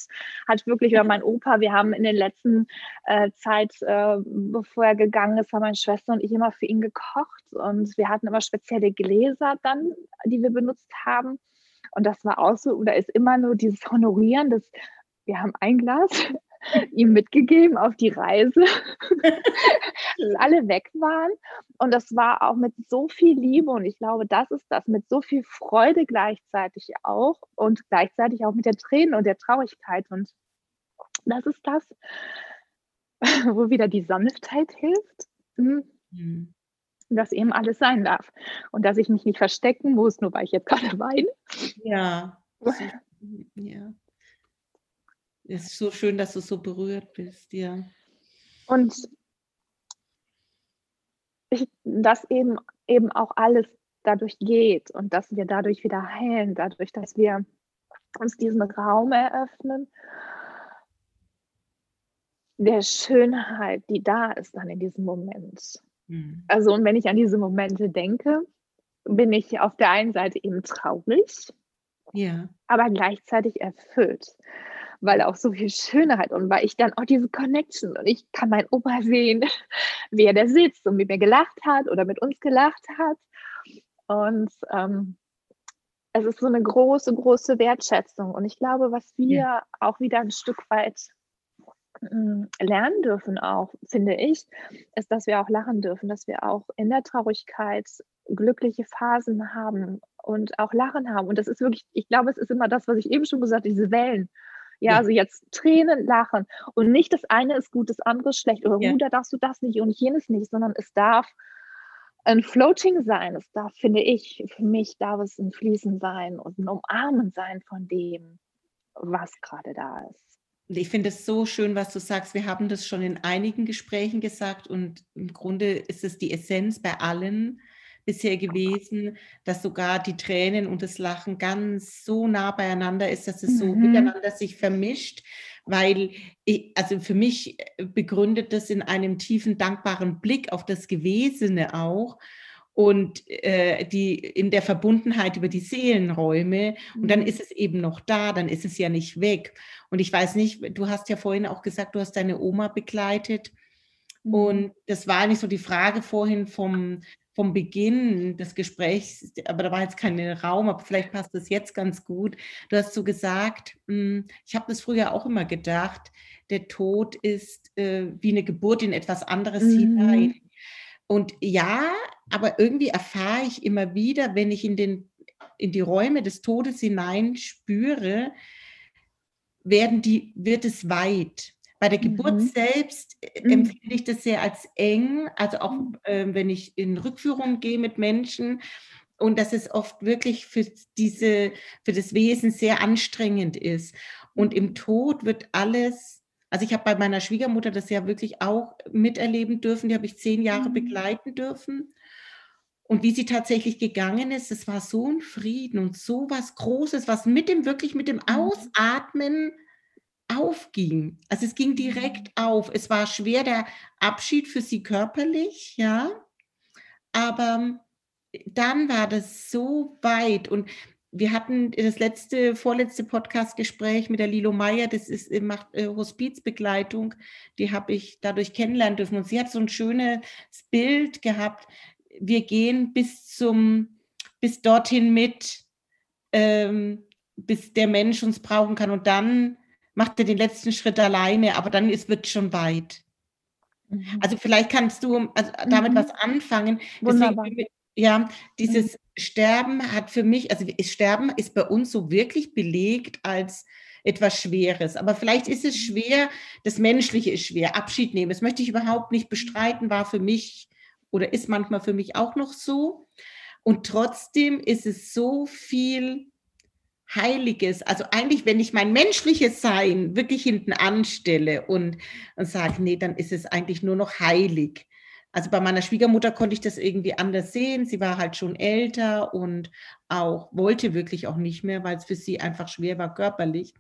[SPEAKER 2] hat wirklich, oder mein Opa, wir haben in der letzten äh, Zeit, äh, bevor er gegangen ist, haben meine Schwester und ich immer für ihn gekocht und wir hatten immer spezielle Gläser dann, die wir benutzt haben. Und das war auch so, oder ist immer nur dieses Honorieren, das, wir haben ein Glas ihm mitgegeben auf die Reise, dass alle weg waren. Und das war auch mit so viel Liebe und ich glaube, das ist das, mit so viel Freude gleichzeitig auch und gleichzeitig auch mit der Tränen und der Traurigkeit. Und das ist das, wo wieder die Sanftheit hilft. Hm. Mhm. Dass eben alles sein darf. Und dass ich mich nicht verstecken muss, nur weil ich jetzt gerade weine.
[SPEAKER 1] Ja. Ja. Es ist so schön, dass du so berührt bist, ja.
[SPEAKER 2] Und ich, dass eben, eben auch alles dadurch geht und dass wir dadurch wieder heilen, dadurch, dass wir uns diesen Raum eröffnen, der Schönheit, die da ist dann in diesem Moment. Mhm. Also, und wenn ich an diese Momente denke, bin ich auf der einen Seite eben traurig, ja. aber gleichzeitig erfüllt weil auch so viel Schönheit und weil ich dann auch diese Connection und ich kann meinen Opa sehen, wie er da sitzt und mit mir gelacht hat oder mit uns gelacht hat. Und ähm, es ist so eine große, große Wertschätzung. Und ich glaube, was wir ja. auch wieder ein Stück weit mm, lernen dürfen, auch, finde ich, ist, dass wir auch lachen dürfen, dass wir auch in der Traurigkeit glückliche Phasen haben und auch Lachen haben. Und das ist wirklich, ich glaube, es ist immer das, was ich eben schon gesagt habe, diese Wellen. Ja, also jetzt Tränen, Lachen. Und nicht das eine ist gut, das andere ist schlecht. Oder ja. da darfst du das nicht und jenes nicht, sondern es darf ein Floating sein. Es darf, finde ich, für mich darf es ein Fließen sein und ein Umarmen sein von dem, was gerade da ist.
[SPEAKER 1] Ich finde es so schön, was du sagst. Wir haben das schon in einigen Gesprächen gesagt und im Grunde ist es die Essenz bei allen bisher gewesen, dass sogar die Tränen und das Lachen ganz so nah beieinander ist, dass es mhm. so miteinander sich vermischt, weil ich, also für mich äh, begründet das in einem tiefen dankbaren Blick auf das Gewesene auch und äh, die in der Verbundenheit über die Seelenräume und dann mhm. ist es eben noch da, dann ist es ja nicht weg. Und ich weiß nicht, du hast ja vorhin auch gesagt, du hast deine Oma begleitet. Mhm. Und das war nicht so die Frage vorhin vom, vom Beginn des Gesprächs, aber da war jetzt kein Raum, aber vielleicht passt das jetzt ganz gut. Du hast so gesagt, hm, ich habe das früher auch immer gedacht, der Tod ist äh, wie eine Geburt in etwas anderes mhm. hinein. Und ja, aber irgendwie erfahre ich immer wieder, wenn ich in, den, in die Räume des Todes hinein spüre, werden die, wird es weit. Bei der Geburt mhm. selbst äh, mhm. empfinde ich das sehr als eng, also auch äh, wenn ich in Rückführungen gehe mit Menschen und dass es oft wirklich für diese, für das Wesen sehr anstrengend ist. Und im Tod wird alles, also ich habe bei meiner Schwiegermutter das ja wirklich auch miterleben dürfen, die habe ich zehn Jahre mhm. begleiten dürfen. Und wie sie tatsächlich gegangen ist, es war so ein Frieden und so was Großes, was mit dem, wirklich mit dem. Ausatmen aufging. Also es ging direkt mhm. auf. Es war schwer der Abschied für sie körperlich, ja. Aber dann war das so weit und wir hatten das letzte, vorletzte Podcast-Gespräch mit der Lilo Meyer, das ist, äh, macht äh, Hospizbegleitung, die habe ich dadurch kennenlernen dürfen. Und sie hat so ein schönes Bild gehabt. Wir gehen bis zum, bis dorthin mit, ähm, bis der Mensch uns brauchen kann. Und dann macht er den letzten Schritt alleine, aber dann ist, wird schon weit. Mhm. Also vielleicht kannst du also damit mhm. was anfangen. Deswegen, ja, dieses mhm. Sterben hat für mich, also Sterben ist bei uns so wirklich belegt als etwas Schweres. Aber vielleicht ist es mhm. schwer, das Menschliche ist schwer, Abschied nehmen. Das möchte ich überhaupt nicht bestreiten, war für mich oder ist manchmal für mich auch noch so. Und trotzdem ist es so viel Heiliges. Also eigentlich, wenn ich mein menschliches Sein wirklich hinten anstelle und, und sage, nee, dann ist es eigentlich nur noch heilig. Also bei meiner Schwiegermutter konnte ich das irgendwie anders sehen. Sie war halt schon älter und auch wollte wirklich auch nicht mehr, weil es für sie einfach schwer war körperlich.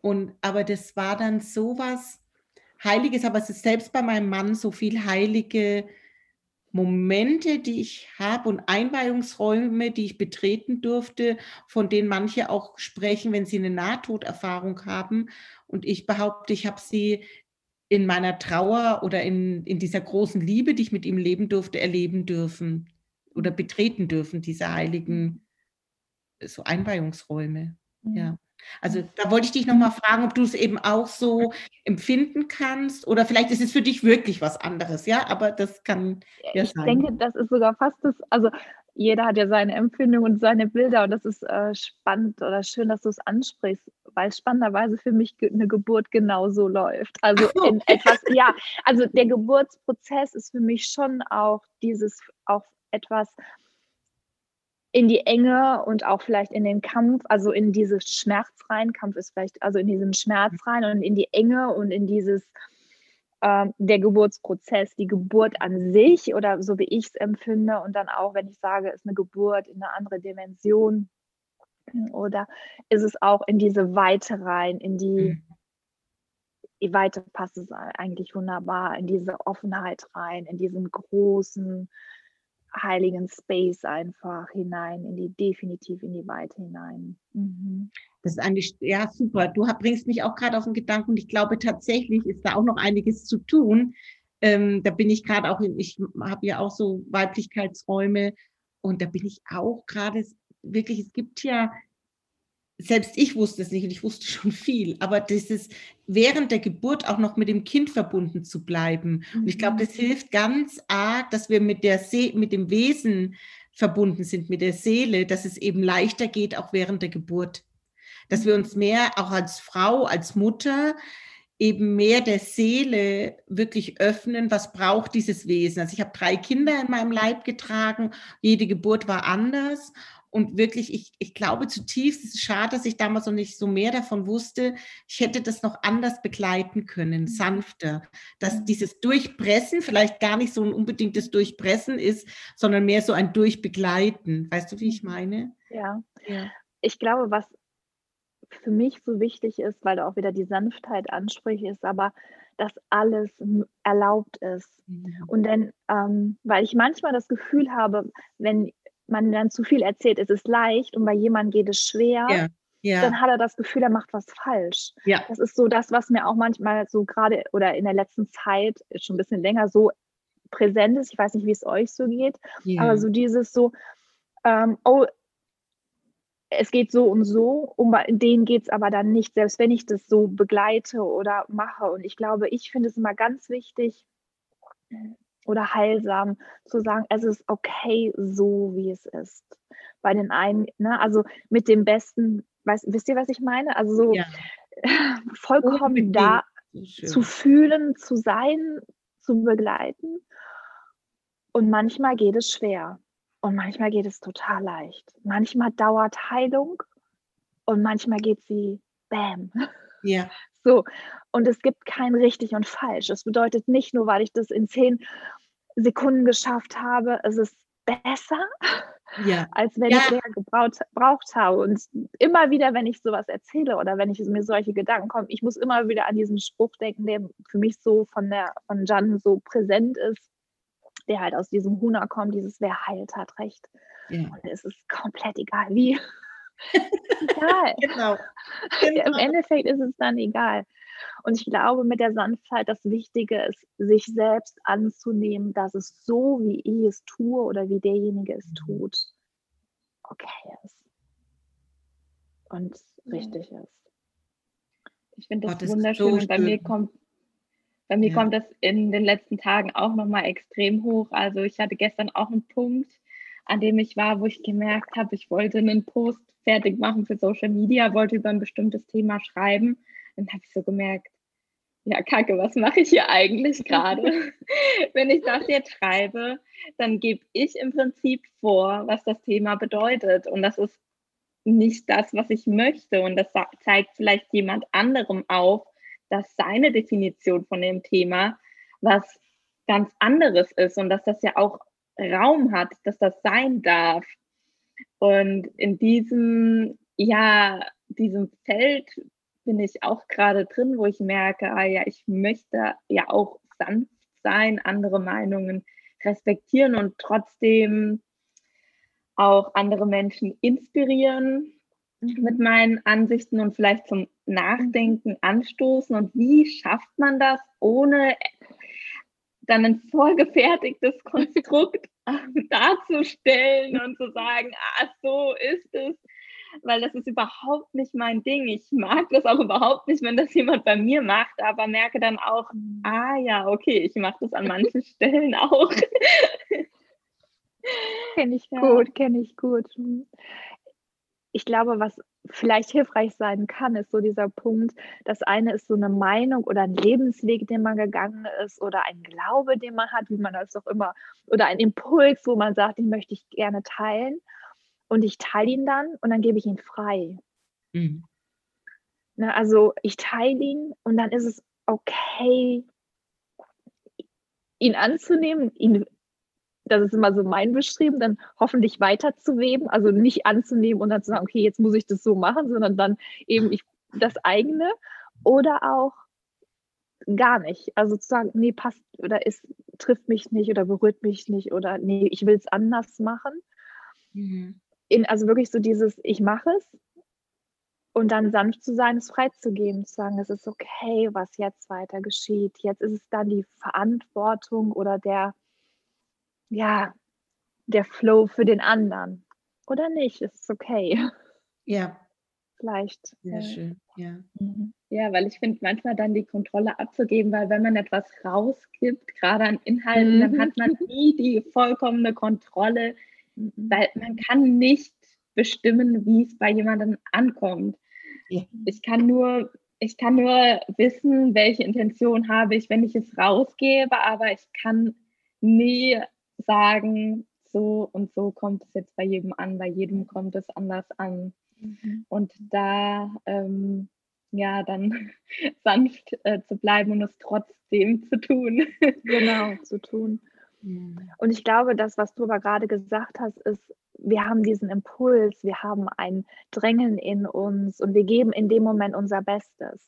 [SPEAKER 1] Und aber das war dann sowas Heiliges, aber es ist selbst bei meinem Mann so viel heilige Momente, die ich habe und Einweihungsräume, die ich betreten durfte, von denen manche auch sprechen, wenn sie eine Nahtoderfahrung haben. Und ich behaupte, ich habe sie in meiner Trauer oder in, in dieser großen Liebe, die ich mit ihm leben durfte, erleben dürfen oder betreten dürfen, diese heiligen so Einweihungsräume. Ja. Also da wollte ich dich nochmal fragen, ob du es eben auch so empfinden kannst oder vielleicht ist es für dich wirklich was anderes, ja, aber das kann
[SPEAKER 2] ja ich sein. Ich denke, das ist sogar fast das, also jeder hat ja seine Empfindungen und seine Bilder und das ist äh, spannend oder schön, dass du es ansprichst, weil spannenderweise für mich eine Geburt genauso läuft. Also in etwas, ja, also der Geburtsprozess ist für mich schon auch dieses, auch etwas, in die Enge und auch vielleicht in den Kampf, also in dieses Schmerz rein. Kampf ist vielleicht, also in diesen Schmerz rein und in die Enge und in dieses, äh, der Geburtsprozess, die Geburt an sich oder so wie ich es empfinde und dann auch, wenn ich sage, ist eine Geburt in eine andere Dimension oder ist es auch in diese Weite rein, in die, mhm. die Weite passt es eigentlich wunderbar, in diese Offenheit rein, in diesen großen, heiligen Space einfach hinein, in die definitiv in die Weite hinein. Mhm.
[SPEAKER 1] Das ist eigentlich, ja, super. Du bringst mich auch gerade auf den Gedanken ich glaube tatsächlich ist da auch noch einiges zu tun. Ähm, da bin ich gerade auch, in, ich habe ja auch so Weiblichkeitsräume und da bin ich auch gerade wirklich, es gibt ja selbst ich wusste es nicht und ich wusste schon viel, aber dieses während der Geburt auch noch mit dem Kind verbunden zu bleiben. Und ich glaube, das mhm. hilft ganz arg, dass wir mit der See mit dem Wesen verbunden sind, mit der Seele, dass es eben leichter geht, auch während der Geburt. Dass wir uns mehr auch als Frau, als Mutter eben mehr der Seele wirklich öffnen, was braucht dieses Wesen. Also ich habe drei Kinder in meinem Leib getragen, jede Geburt war anders und wirklich, ich, ich glaube zutiefst, es ist schade, dass ich damals noch nicht so mehr davon wusste. Ich hätte das noch anders begleiten können, mhm. sanfter. Dass mhm. dieses Durchpressen vielleicht gar nicht so ein unbedingtes Durchpressen ist, sondern mehr so ein Durchbegleiten. Weißt du, wie ich meine?
[SPEAKER 2] Ja. ja. Ich glaube, was für mich so wichtig ist, weil du auch wieder die Sanftheit ansprichst, ist aber, dass alles erlaubt ist. Mhm. Und dann, ähm, weil ich manchmal das Gefühl habe, wenn man dann zu viel erzählt, es ist leicht und bei jemandem geht es schwer, ja, ja. dann hat er das Gefühl, er macht was falsch. Ja. Das ist so das, was mir auch manchmal so gerade oder in der letzten Zeit, schon ein bisschen länger so präsent ist. Ich weiß nicht, wie es euch so geht, aber so dieses so, ähm, oh, es geht so und so, um denen geht es aber dann nicht, selbst wenn ich das so begleite oder mache. Und ich glaube, ich finde es immer ganz wichtig, oder heilsam zu sagen, es ist okay, so wie es ist. Bei den einen, ne, also mit dem Besten, weiß, wisst ihr, was ich meine? Also so ja. vollkommen da zu fühlen, zu sein, zu begleiten. Und manchmal geht es schwer und manchmal geht es total leicht. Manchmal dauert Heilung und manchmal geht sie bam. Ja. So, und es gibt kein richtig und falsch. Das bedeutet nicht nur, weil ich das in zehn Sekunden geschafft habe, ist es besser, ja. als wenn ja. ich länger gebraucht, gebraucht habe. Und immer wieder, wenn ich sowas erzähle oder wenn ich mir solche Gedanken kommen, ich muss immer wieder an diesen Spruch denken, der für mich so von der von Jan so präsent ist, der halt aus diesem Huna kommt, dieses Wer heilt, hat recht. Ja. Und es ist komplett egal wie. Egal. genau. genau. Im Endeffekt ist es dann egal. Und ich glaube, mit der Sanftheit das Wichtige ist, sich selbst anzunehmen, dass es so, wie ich es tue oder wie derjenige es mhm. tut, okay ist. Und richtig ist.
[SPEAKER 3] Ich finde das, oh, das wunderschön so und bei mir kommt bei mir ja. kommt das in den letzten Tagen auch nochmal extrem hoch. Also ich hatte gestern auch einen Punkt, an dem ich war, wo ich gemerkt habe, ich wollte einen Post fertig machen für Social Media, wollte über ein bestimmtes Thema schreiben dann habe ich so gemerkt, ja, Kacke, was mache ich hier eigentlich gerade? Wenn ich das jetzt schreibe, dann gebe ich im Prinzip vor, was das Thema bedeutet. Und das ist nicht das, was ich möchte. Und das zeigt vielleicht jemand anderem auf, dass seine Definition von dem Thema was ganz anderes ist und dass das ja auch Raum hat, dass das sein darf. Und in diesem, ja, diesem Feld bin ich auch gerade drin, wo ich merke, ah ja, ich möchte ja auch sanft sein, andere Meinungen respektieren und trotzdem auch andere Menschen inspirieren mhm. mit meinen Ansichten und vielleicht zum Nachdenken anstoßen. Und wie schafft man das, ohne dann ein vorgefertigtes Konstrukt darzustellen und zu sagen, ah, so ist es, weil das ist überhaupt nicht mein Ding. Ich mag das auch überhaupt nicht, wenn das jemand bei mir macht, aber merke dann auch, ah ja, okay, ich mache das an manchen Stellen auch.
[SPEAKER 2] Kenne ich gut, kenne ich gut. Ich glaube, was vielleicht hilfreich sein kann, ist so dieser Punkt, das eine ist so eine Meinung oder ein Lebensweg, den man gegangen ist oder ein Glaube, den man hat, wie man das auch immer, oder ein Impuls, wo man sagt, den möchte ich gerne teilen und ich teile ihn dann und dann gebe ich ihn frei. Mhm. Na, ne, also ich teile ihn und dann ist es okay, ihn anzunehmen, ihn das ist immer so mein Bestreben, dann hoffentlich weiterzuweben, also nicht anzunehmen und dann zu sagen, okay, jetzt muss ich das so machen, sondern dann eben ich das eigene oder auch gar nicht. Also zu sagen, nee, passt oder es trifft mich nicht oder berührt mich nicht oder nee, ich will es anders machen. Mhm. In, also wirklich so dieses, ich mache es und dann sanft zu sein, es freizugeben, zu sagen, es ist okay, was jetzt weiter geschieht. Jetzt ist es dann die Verantwortung oder der ja, der Flow für den anderen. Oder nicht? Ist okay.
[SPEAKER 1] Ja.
[SPEAKER 2] Vielleicht.
[SPEAKER 1] Sehr ja. schön, ja.
[SPEAKER 3] Mhm. Ja, weil ich finde, manchmal dann die Kontrolle abzugeben, weil wenn man etwas rausgibt, gerade an Inhalten, mhm. dann hat man nie die vollkommene Kontrolle, mhm. weil man kann nicht bestimmen, wie es bei jemandem ankommt. Ja. Ich kann nur ich kann nur wissen, welche Intention habe ich, wenn ich es rausgebe, aber ich kann nie sagen, so und so kommt es jetzt bei jedem an, bei jedem kommt es anders an. Mhm. Und da ähm, ja dann sanft äh, zu bleiben und es trotzdem zu tun.
[SPEAKER 2] genau, zu tun. Mhm. Und ich glaube, das, was du aber gerade gesagt hast, ist, wir haben diesen Impuls, wir haben ein Drängen in uns und wir geben in dem Moment unser Bestes.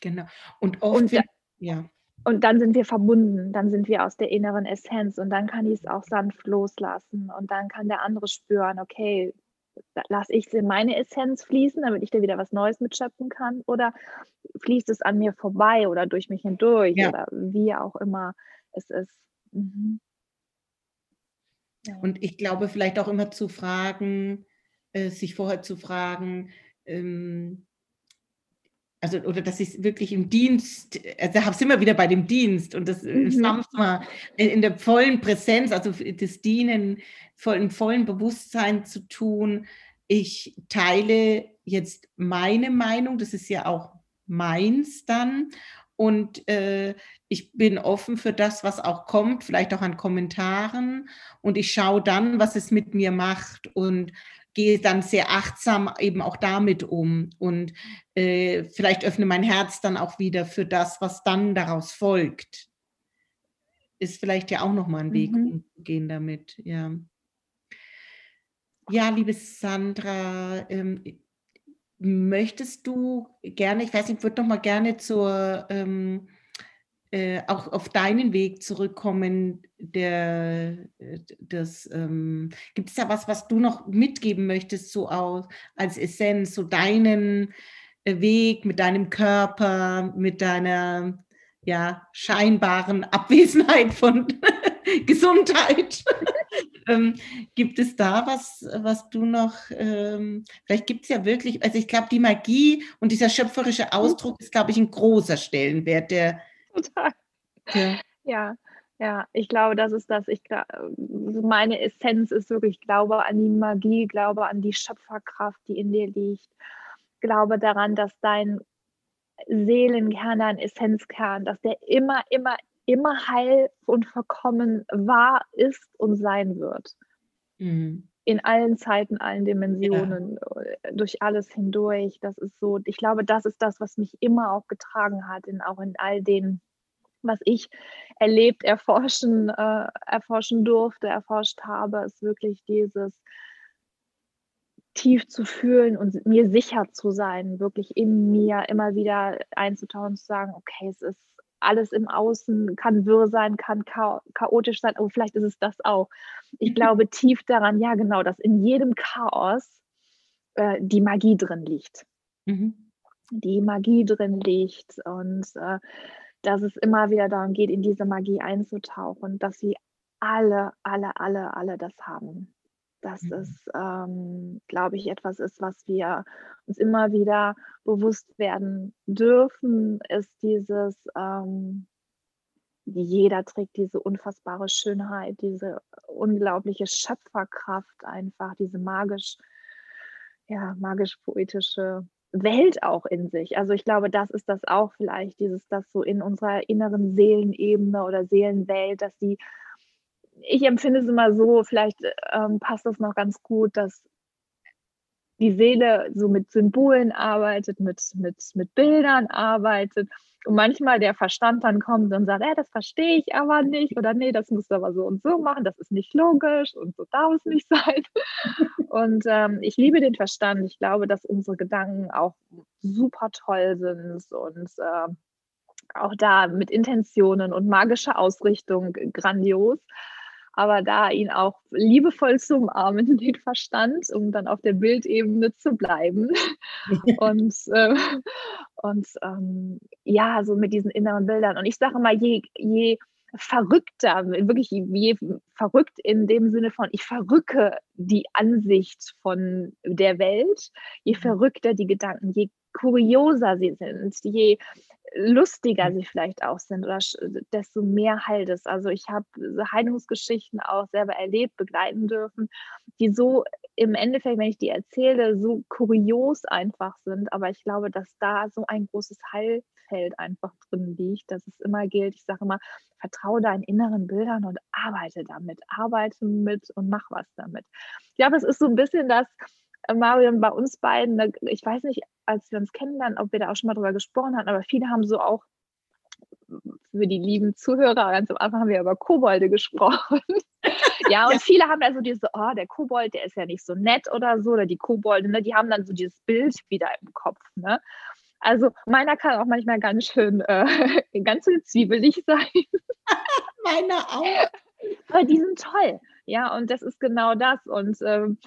[SPEAKER 1] Genau. Und oft, und, ja
[SPEAKER 2] und dann sind wir verbunden, dann sind wir aus der inneren Essenz und dann kann ich es auch sanft loslassen und dann kann der andere spüren, okay, lasse ich es in meine Essenz fließen, damit ich da wieder was Neues mitschöpfen kann oder fließt es an mir vorbei oder durch mich hindurch ja. oder wie auch immer es ist. Mhm.
[SPEAKER 1] Ja. Und ich glaube, vielleicht auch immer zu fragen, äh, sich vorher zu fragen, ähm, also oder dass ich wirklich im Dienst, also habe es immer wieder bei dem Dienst und das mhm. in der vollen Präsenz, also das Dienen voll, im vollen Bewusstsein zu tun. Ich teile jetzt meine Meinung, das ist ja auch meins dann und äh, ich bin offen für das, was auch kommt, vielleicht auch an Kommentaren und ich schaue dann, was es mit mir macht und gehe dann sehr achtsam eben auch damit um und äh, vielleicht öffne mein Herz dann auch wieder für das, was dann daraus folgt. Ist vielleicht ja auch nochmal ein Weg, mhm. umzugehen damit, ja. Ja, liebe Sandra, ähm, möchtest du gerne, ich weiß nicht, ich würde noch mal gerne zur ähm, äh, auch auf deinen Weg zurückkommen, der, äh, das, ähm, gibt es da was, was du noch mitgeben möchtest, so aus, als Essenz, so deinen äh, Weg mit deinem Körper, mit deiner ja, scheinbaren Abwesenheit von Gesundheit. ähm, gibt es da was, was du noch, ähm, vielleicht gibt es ja wirklich, also ich glaube, die Magie und dieser schöpferische Ausdruck ist, glaube ich, ein großer Stellenwert, der
[SPEAKER 2] Total. Ja. ja. Ja, ich glaube, das ist das. Ich, meine Essenz ist wirklich, ich glaube an die Magie, glaube an die Schöpferkraft, die in dir liegt. Glaube daran, dass dein Seelenkern, dein Essenzkern, dass der immer, immer, immer heil und vollkommen wahr ist und sein wird. Mhm. In allen Zeiten, allen Dimensionen, ja. Äh, durch alles hindurch. Das ist so, ich glaube, das ist das, was mich immer auch getragen hat, in, auch in all den, was ich erlebt, erforschen, äh, erforschen durfte, erforscht habe, ist wirklich dieses tief zu fühlen und mir sicher zu sein, wirklich in mir immer wieder einzutauchen, zu sagen, okay, es ist alles im Außen, kann wirr sein, kann chaotisch sein, aber vielleicht ist es das auch. Ich mhm. glaube tief daran, ja genau, dass in jedem Chaos äh, die Magie drin liegt. Mhm. Die Magie drin liegt und äh, dass es immer wieder darum geht, in diese Magie einzutauchen, dass sie alle, alle, alle, alle das haben dass mhm. es, ähm, glaube ich, etwas ist, was wir uns immer wieder bewusst werden dürfen, ist dieses, ähm, jeder trägt diese unfassbare Schönheit, diese unglaubliche Schöpferkraft einfach, diese magisch, ja, magisch-poetische Welt auch in sich. Also ich glaube, das ist das auch vielleicht, dieses, das so in unserer inneren Seelenebene oder Seelenwelt, dass die ich empfinde es immer so, vielleicht ähm, passt das noch ganz gut, dass die Seele so mit Symbolen arbeitet, mit, mit, mit Bildern arbeitet und manchmal der Verstand dann kommt und sagt, äh, das verstehe ich aber nicht oder nee, das musst du aber so und so machen, das ist nicht logisch und so darf es nicht sein. Und ähm, ich liebe den Verstand. Ich glaube, dass unsere Gedanken auch super toll sind und äh, auch da mit Intentionen und magischer Ausrichtung grandios aber da ihn auch liebevoll zu umarmen, den Verstand, um dann auf der Bildebene zu bleiben. und äh, und ähm, ja, so mit diesen inneren Bildern. Und ich sage mal, je, je verrückter, wirklich je verrückt in dem Sinne von, ich verrücke die Ansicht von der Welt, je mhm. verrückter die Gedanken, je kurioser sie sind, je lustiger mhm. sie vielleicht auch sind oder desto mehr heilt es. Also ich habe Heilungsgeschichten auch selber erlebt, begleiten dürfen, die so im Endeffekt, wenn ich die erzähle, so kurios einfach sind. Aber ich glaube, dass da so ein großes Heilfeld einfach drin liegt, dass es immer gilt, ich sage immer, vertraue deinen inneren Bildern und arbeite damit, arbeite mit und mach was damit. Ich glaube, es ist so ein bisschen das, Marion, bei uns beiden, ich weiß nicht, als wir uns kennenlernen, ob wir da auch schon mal drüber gesprochen hatten, aber viele haben so auch für die lieben Zuhörer, ganz am Anfang haben wir über Kobolde gesprochen. ja, und ja. viele haben da so diese, oh, der Kobold, der ist ja nicht so nett oder so, oder die Kobolde, ne, die haben dann so dieses Bild wieder im Kopf. Ne? Also meiner kann auch manchmal ganz schön, äh, ganz schön zwiebelig sein.
[SPEAKER 1] meiner auch.
[SPEAKER 2] Aber die sind toll. Ja, und das ist genau das. Und ähm,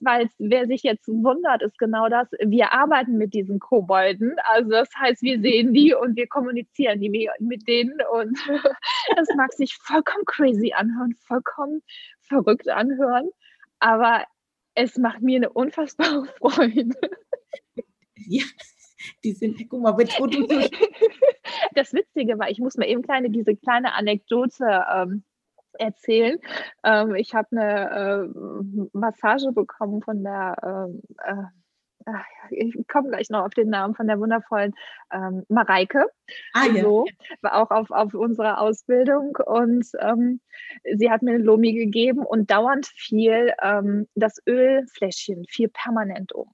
[SPEAKER 2] weil wer sich jetzt wundert, ist genau das. Wir arbeiten mit diesen Kobolden. Also das heißt, wir sehen die und wir kommunizieren die mit denen. Und das mag sich vollkommen crazy anhören, vollkommen verrückt anhören. Aber es macht mir eine unfassbare Freude.
[SPEAKER 1] Ja, die sind, guck mal, du
[SPEAKER 2] Das Witzige war, ich muss mir eben kleine, diese kleine Anekdote ähm, erzählen. Ähm, ich habe eine äh, Massage bekommen von der, ähm, äh, ich komme gleich noch auf den Namen von der wundervollen ähm, Mareike. Ah, ja. So, war auch auf, auf unserer Ausbildung und ähm, sie hat mir eine Lomi gegeben und dauernd fiel ähm, das Ölfläschchen fiel permanent um.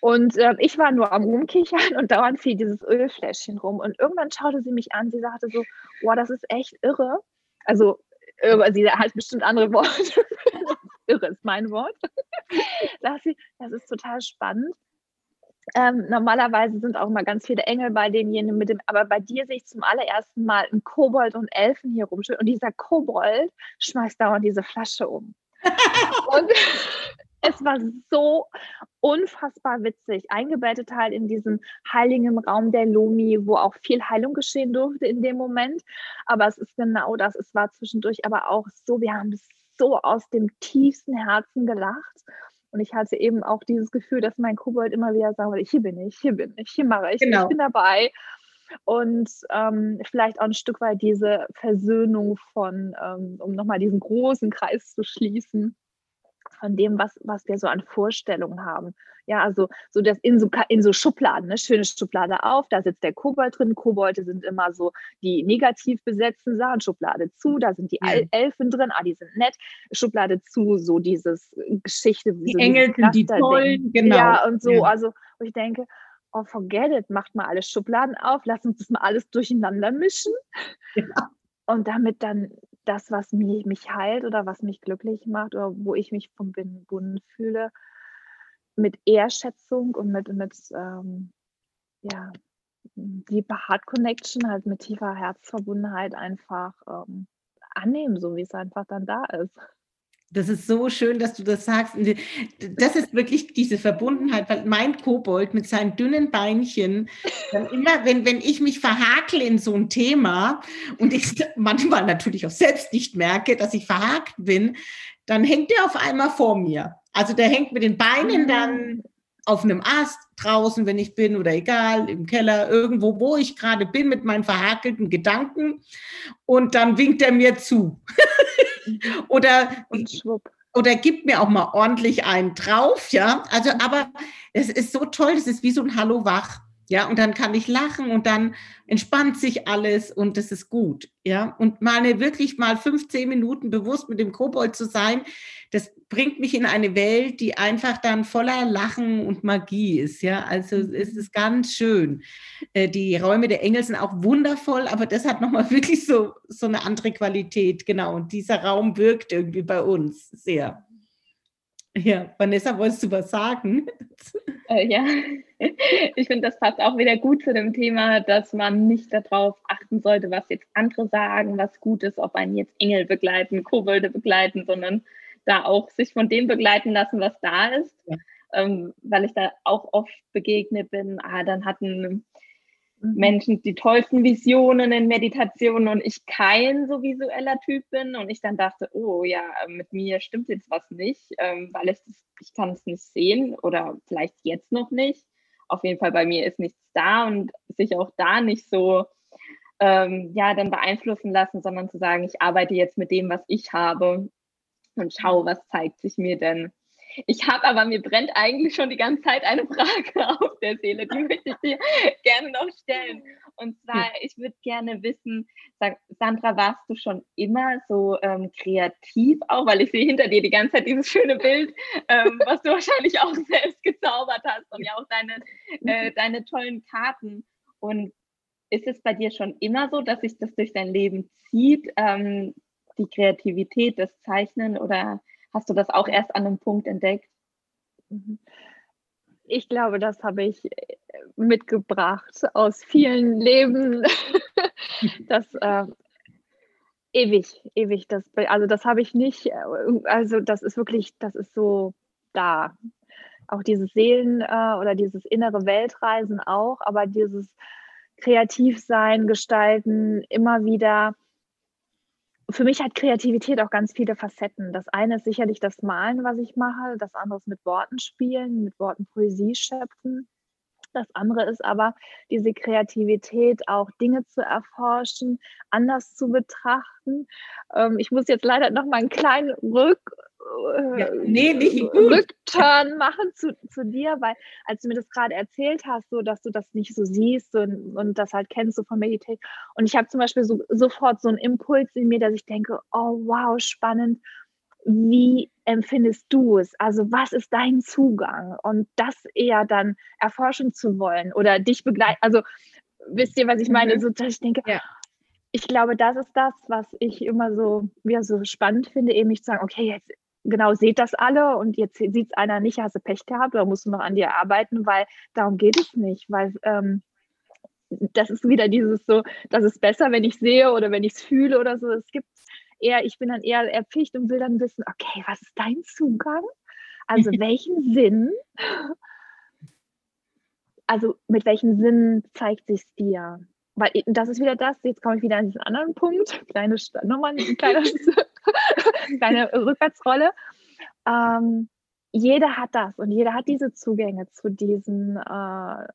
[SPEAKER 2] Und äh, ich war nur am Rumkichern und dauernd fiel dieses Ölfläschchen rum. Und irgendwann schaute sie mich an, sie sagte so, boah, das ist echt irre. Also sie hat bestimmt andere Worte. Irre ist mein Wort. das ist total spannend. Ähm, normalerweise sind auch immer ganz viele Engel bei denjenigen mit dem, aber bei dir sehe ich zum allerersten Mal einen Kobold und Elfen hier rumschwimmen und dieser Kobold schmeißt dauernd diese Flasche um. und es war so unfassbar witzig, eingebettet halt in diesen heiligen Raum der Lomi, wo auch viel Heilung geschehen durfte in dem Moment. Aber es ist genau das, es war zwischendurch aber auch so, wir haben so aus dem tiefsten Herzen gelacht. Und ich hatte eben auch dieses Gefühl, dass mein Kobold immer wieder sagen würde, hier bin ich, hier bin ich, hier mache ich, genau. ich bin dabei. Und ähm, vielleicht auch ein Stück weit diese Versöhnung von, ähm, um nochmal diesen großen Kreis zu schließen, von dem, was, was wir so an Vorstellungen haben. Ja, also so das in so, in so Schubladen, ne? schöne Schublade auf, da sitzt der Kobold drin. Kobolde sind immer so die negativ besetzten Sachen, Schublade zu, da sind die ja. Elfen drin, ah, die sind nett. Schublade zu, so dieses Geschichte.
[SPEAKER 1] Die so Engel sind die tollen,
[SPEAKER 2] genau. Ja, und so, ja. also ich denke, oh, forget it, macht mal alle Schubladen auf, lass uns das mal alles durcheinander mischen. Ja. Und damit dann das, was mich, mich heilt oder was mich glücklich macht oder wo ich mich verbunden fühle, mit Ehrschätzung und mit, mit ähm, ja, deeper Heart Connection, halt mit tiefer Herzverbundenheit einfach ähm, annehmen, so wie es einfach dann da ist.
[SPEAKER 1] Das ist so schön, dass du das sagst. Das ist wirklich diese Verbundenheit, weil mein Kobold mit seinen dünnen Beinchen, dann immer, wenn, wenn ich mich verhakel in so ein Thema und ich manchmal natürlich auch selbst nicht merke, dass ich verhakt bin, dann hängt der auf einmal vor mir. Also der hängt mit den Beinen dann auf einem Ast draußen, wenn ich bin oder egal, im Keller, irgendwo, wo ich gerade bin mit meinen verhakelten Gedanken und dann winkt er mir zu. oder, oder gibt mir auch mal ordentlich einen drauf, ja. Also, aber es ist so toll, das ist wie so ein Hallo wach. Ja, und dann kann ich lachen und dann entspannt sich alles und das ist gut. Ja, und mal wirklich mal 15 Minuten bewusst mit dem Kobold zu sein, das bringt mich in eine Welt, die einfach dann voller Lachen und Magie ist. Ja, also es ist ganz schön. Äh, die Räume der Engel sind auch wundervoll, aber das hat nochmal wirklich so, so eine andere Qualität. Genau. Und dieser Raum wirkt irgendwie bei uns sehr. Ja, Vanessa, wolltest du was sagen?
[SPEAKER 3] Äh, ja, ich finde, das passt auch wieder gut zu dem Thema, dass man nicht darauf achten sollte, was jetzt andere sagen, was gut ist, ob einen jetzt Engel begleiten, Kobolde begleiten, sondern da auch sich von dem begleiten lassen, was da ist. Ja. Ähm, weil ich da auch oft begegnet bin, ah, dann hatten Mhm. Menschen die tollsten Visionen in Meditationen und ich kein so visueller Typ bin und ich dann dachte, oh ja, mit mir stimmt jetzt was nicht, ähm, weil es, ich kann es nicht sehen oder vielleicht jetzt noch nicht. Auf jeden Fall bei mir ist nichts da und sich auch da nicht so ähm, ja dann beeinflussen lassen, sondern zu sagen, ich arbeite jetzt mit dem, was ich habe und schaue, was zeigt sich mir denn. Ich habe aber, mir brennt eigentlich schon die ganze Zeit eine Frage auf der Seele, die möchte ich dir gerne noch stellen. Und zwar, ich würde gerne wissen, Sandra, warst du schon immer so ähm, kreativ auch? Weil ich sehe hinter dir die ganze Zeit dieses schöne Bild, ähm, was du wahrscheinlich auch selbst gezaubert hast und ja auch deine, äh, deine tollen Karten. Und ist es bei dir schon immer so, dass sich das durch dein Leben zieht, ähm, die Kreativität, das Zeichnen oder Hast du das auch erst an einem Punkt entdeckt?
[SPEAKER 2] Mhm. Ich glaube, das habe ich äh, mitgebracht aus vielen Leben. das äh, ewig, ewig. Das, also das habe ich nicht. Äh, also das ist wirklich, das ist so da. Auch dieses Seelen- äh, oder dieses innere Weltreisen auch, aber dieses Kreativsein, Gestalten, immer wieder für mich hat Kreativität auch ganz viele Facetten. Das eine ist sicherlich das Malen, was ich mache. Das andere ist mit Worten spielen, mit Worten Poesie schöpfen. Das andere ist aber diese Kreativität, auch Dinge zu erforschen, anders zu betrachten. Ähm, ich muss jetzt leider noch mal einen kleinen Rück, ja, nee, nicht Rückturn machen zu, zu dir, weil als du mir das gerade erzählt hast, so dass du das nicht so siehst und, und das halt kennst du so von Meditate. Und ich habe zum Beispiel so, sofort so einen Impuls in mir, dass ich denke, oh wow, spannend. Wie empfindest du es? Also was ist dein Zugang? Und das eher dann erforschen zu wollen oder dich begleiten. Also wisst ihr, was ich meine? Mhm. So, dass ich denke, ja ich glaube, das ist das, was ich immer so, ja, so spannend finde, eben nicht zu sagen, okay, jetzt genau, seht das alle und jetzt sieht es einer nicht, hast du Pech gehabt oder musst du noch an dir arbeiten, weil darum geht es nicht, weil ähm, das ist wieder dieses so, das ist besser, wenn ich sehe oder wenn ich es fühle oder so. Es gibt eher, ich bin dann eher erpicht und will dann wissen, okay, was ist dein Zugang? Also welchen Sinn, also mit welchen Sinn zeigt sich dir? Weil das ist wieder das, jetzt komme ich wieder an diesen anderen Punkt, kleine, nochmal ein kleines kleine Rückwärtsrolle. Ähm, jeder hat das und jeder hat diese Zugänge zu diesen, äh,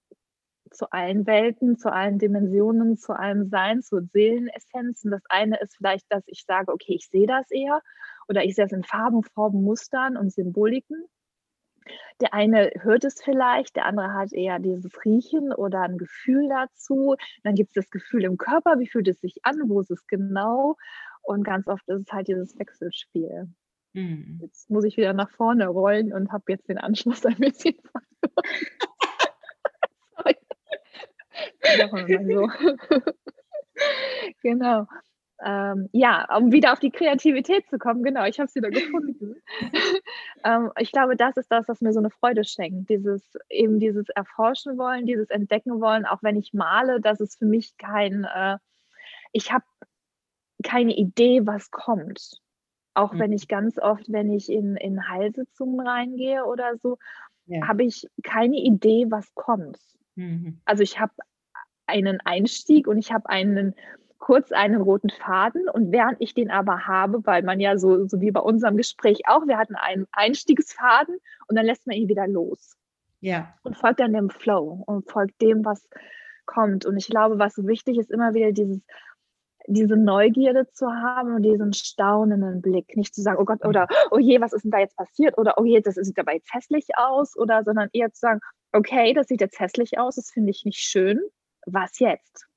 [SPEAKER 2] zu allen Welten, zu allen Dimensionen, zu allem Sein, zu Seelenessenzen. Das eine ist vielleicht, dass ich sage, okay, ich sehe das eher oder ich sehe es in Farben, Formen, Mustern und Symboliken. Der eine hört es vielleicht, der andere hat eher dieses Riechen oder ein Gefühl dazu. Dann gibt es das Gefühl im Körper, wie fühlt es sich an, wo ist es genau. Und ganz oft ist es halt dieses Wechselspiel. Mhm. Jetzt muss ich wieder nach vorne rollen und habe jetzt den Anschluss ein bisschen verloren. so. genau. Ähm, ja, um wieder auf die Kreativität zu kommen, genau, ich habe es wieder gefunden. ähm, ich glaube, das ist das, was mir so eine Freude schenkt. Dieses eben dieses Erforschen wollen, dieses Entdecken wollen, auch wenn ich male, das ist für mich kein, äh, ich habe keine Idee, was kommt. Auch mhm. wenn ich ganz oft, wenn ich in, in Heilsitzungen reingehe oder so, ja. habe ich keine Idee, was kommt. Mhm. Also ich habe einen Einstieg und ich habe einen kurz einen roten Faden und während ich den aber habe, weil man ja so, so wie bei unserem Gespräch auch, wir hatten einen Einstiegsfaden und dann lässt man ihn wieder los. Ja. Und folgt dann dem Flow und folgt dem, was kommt. Und ich glaube, was wichtig ist, immer wieder dieses, diese Neugierde zu haben und diesen staunenden Blick. Nicht zu sagen, oh Gott, oder oh je, was ist denn da jetzt passiert? Oder oh je, das sieht aber jetzt hässlich aus. Oder sondern eher zu sagen, okay, das sieht jetzt hässlich aus, das finde ich nicht schön. Was jetzt?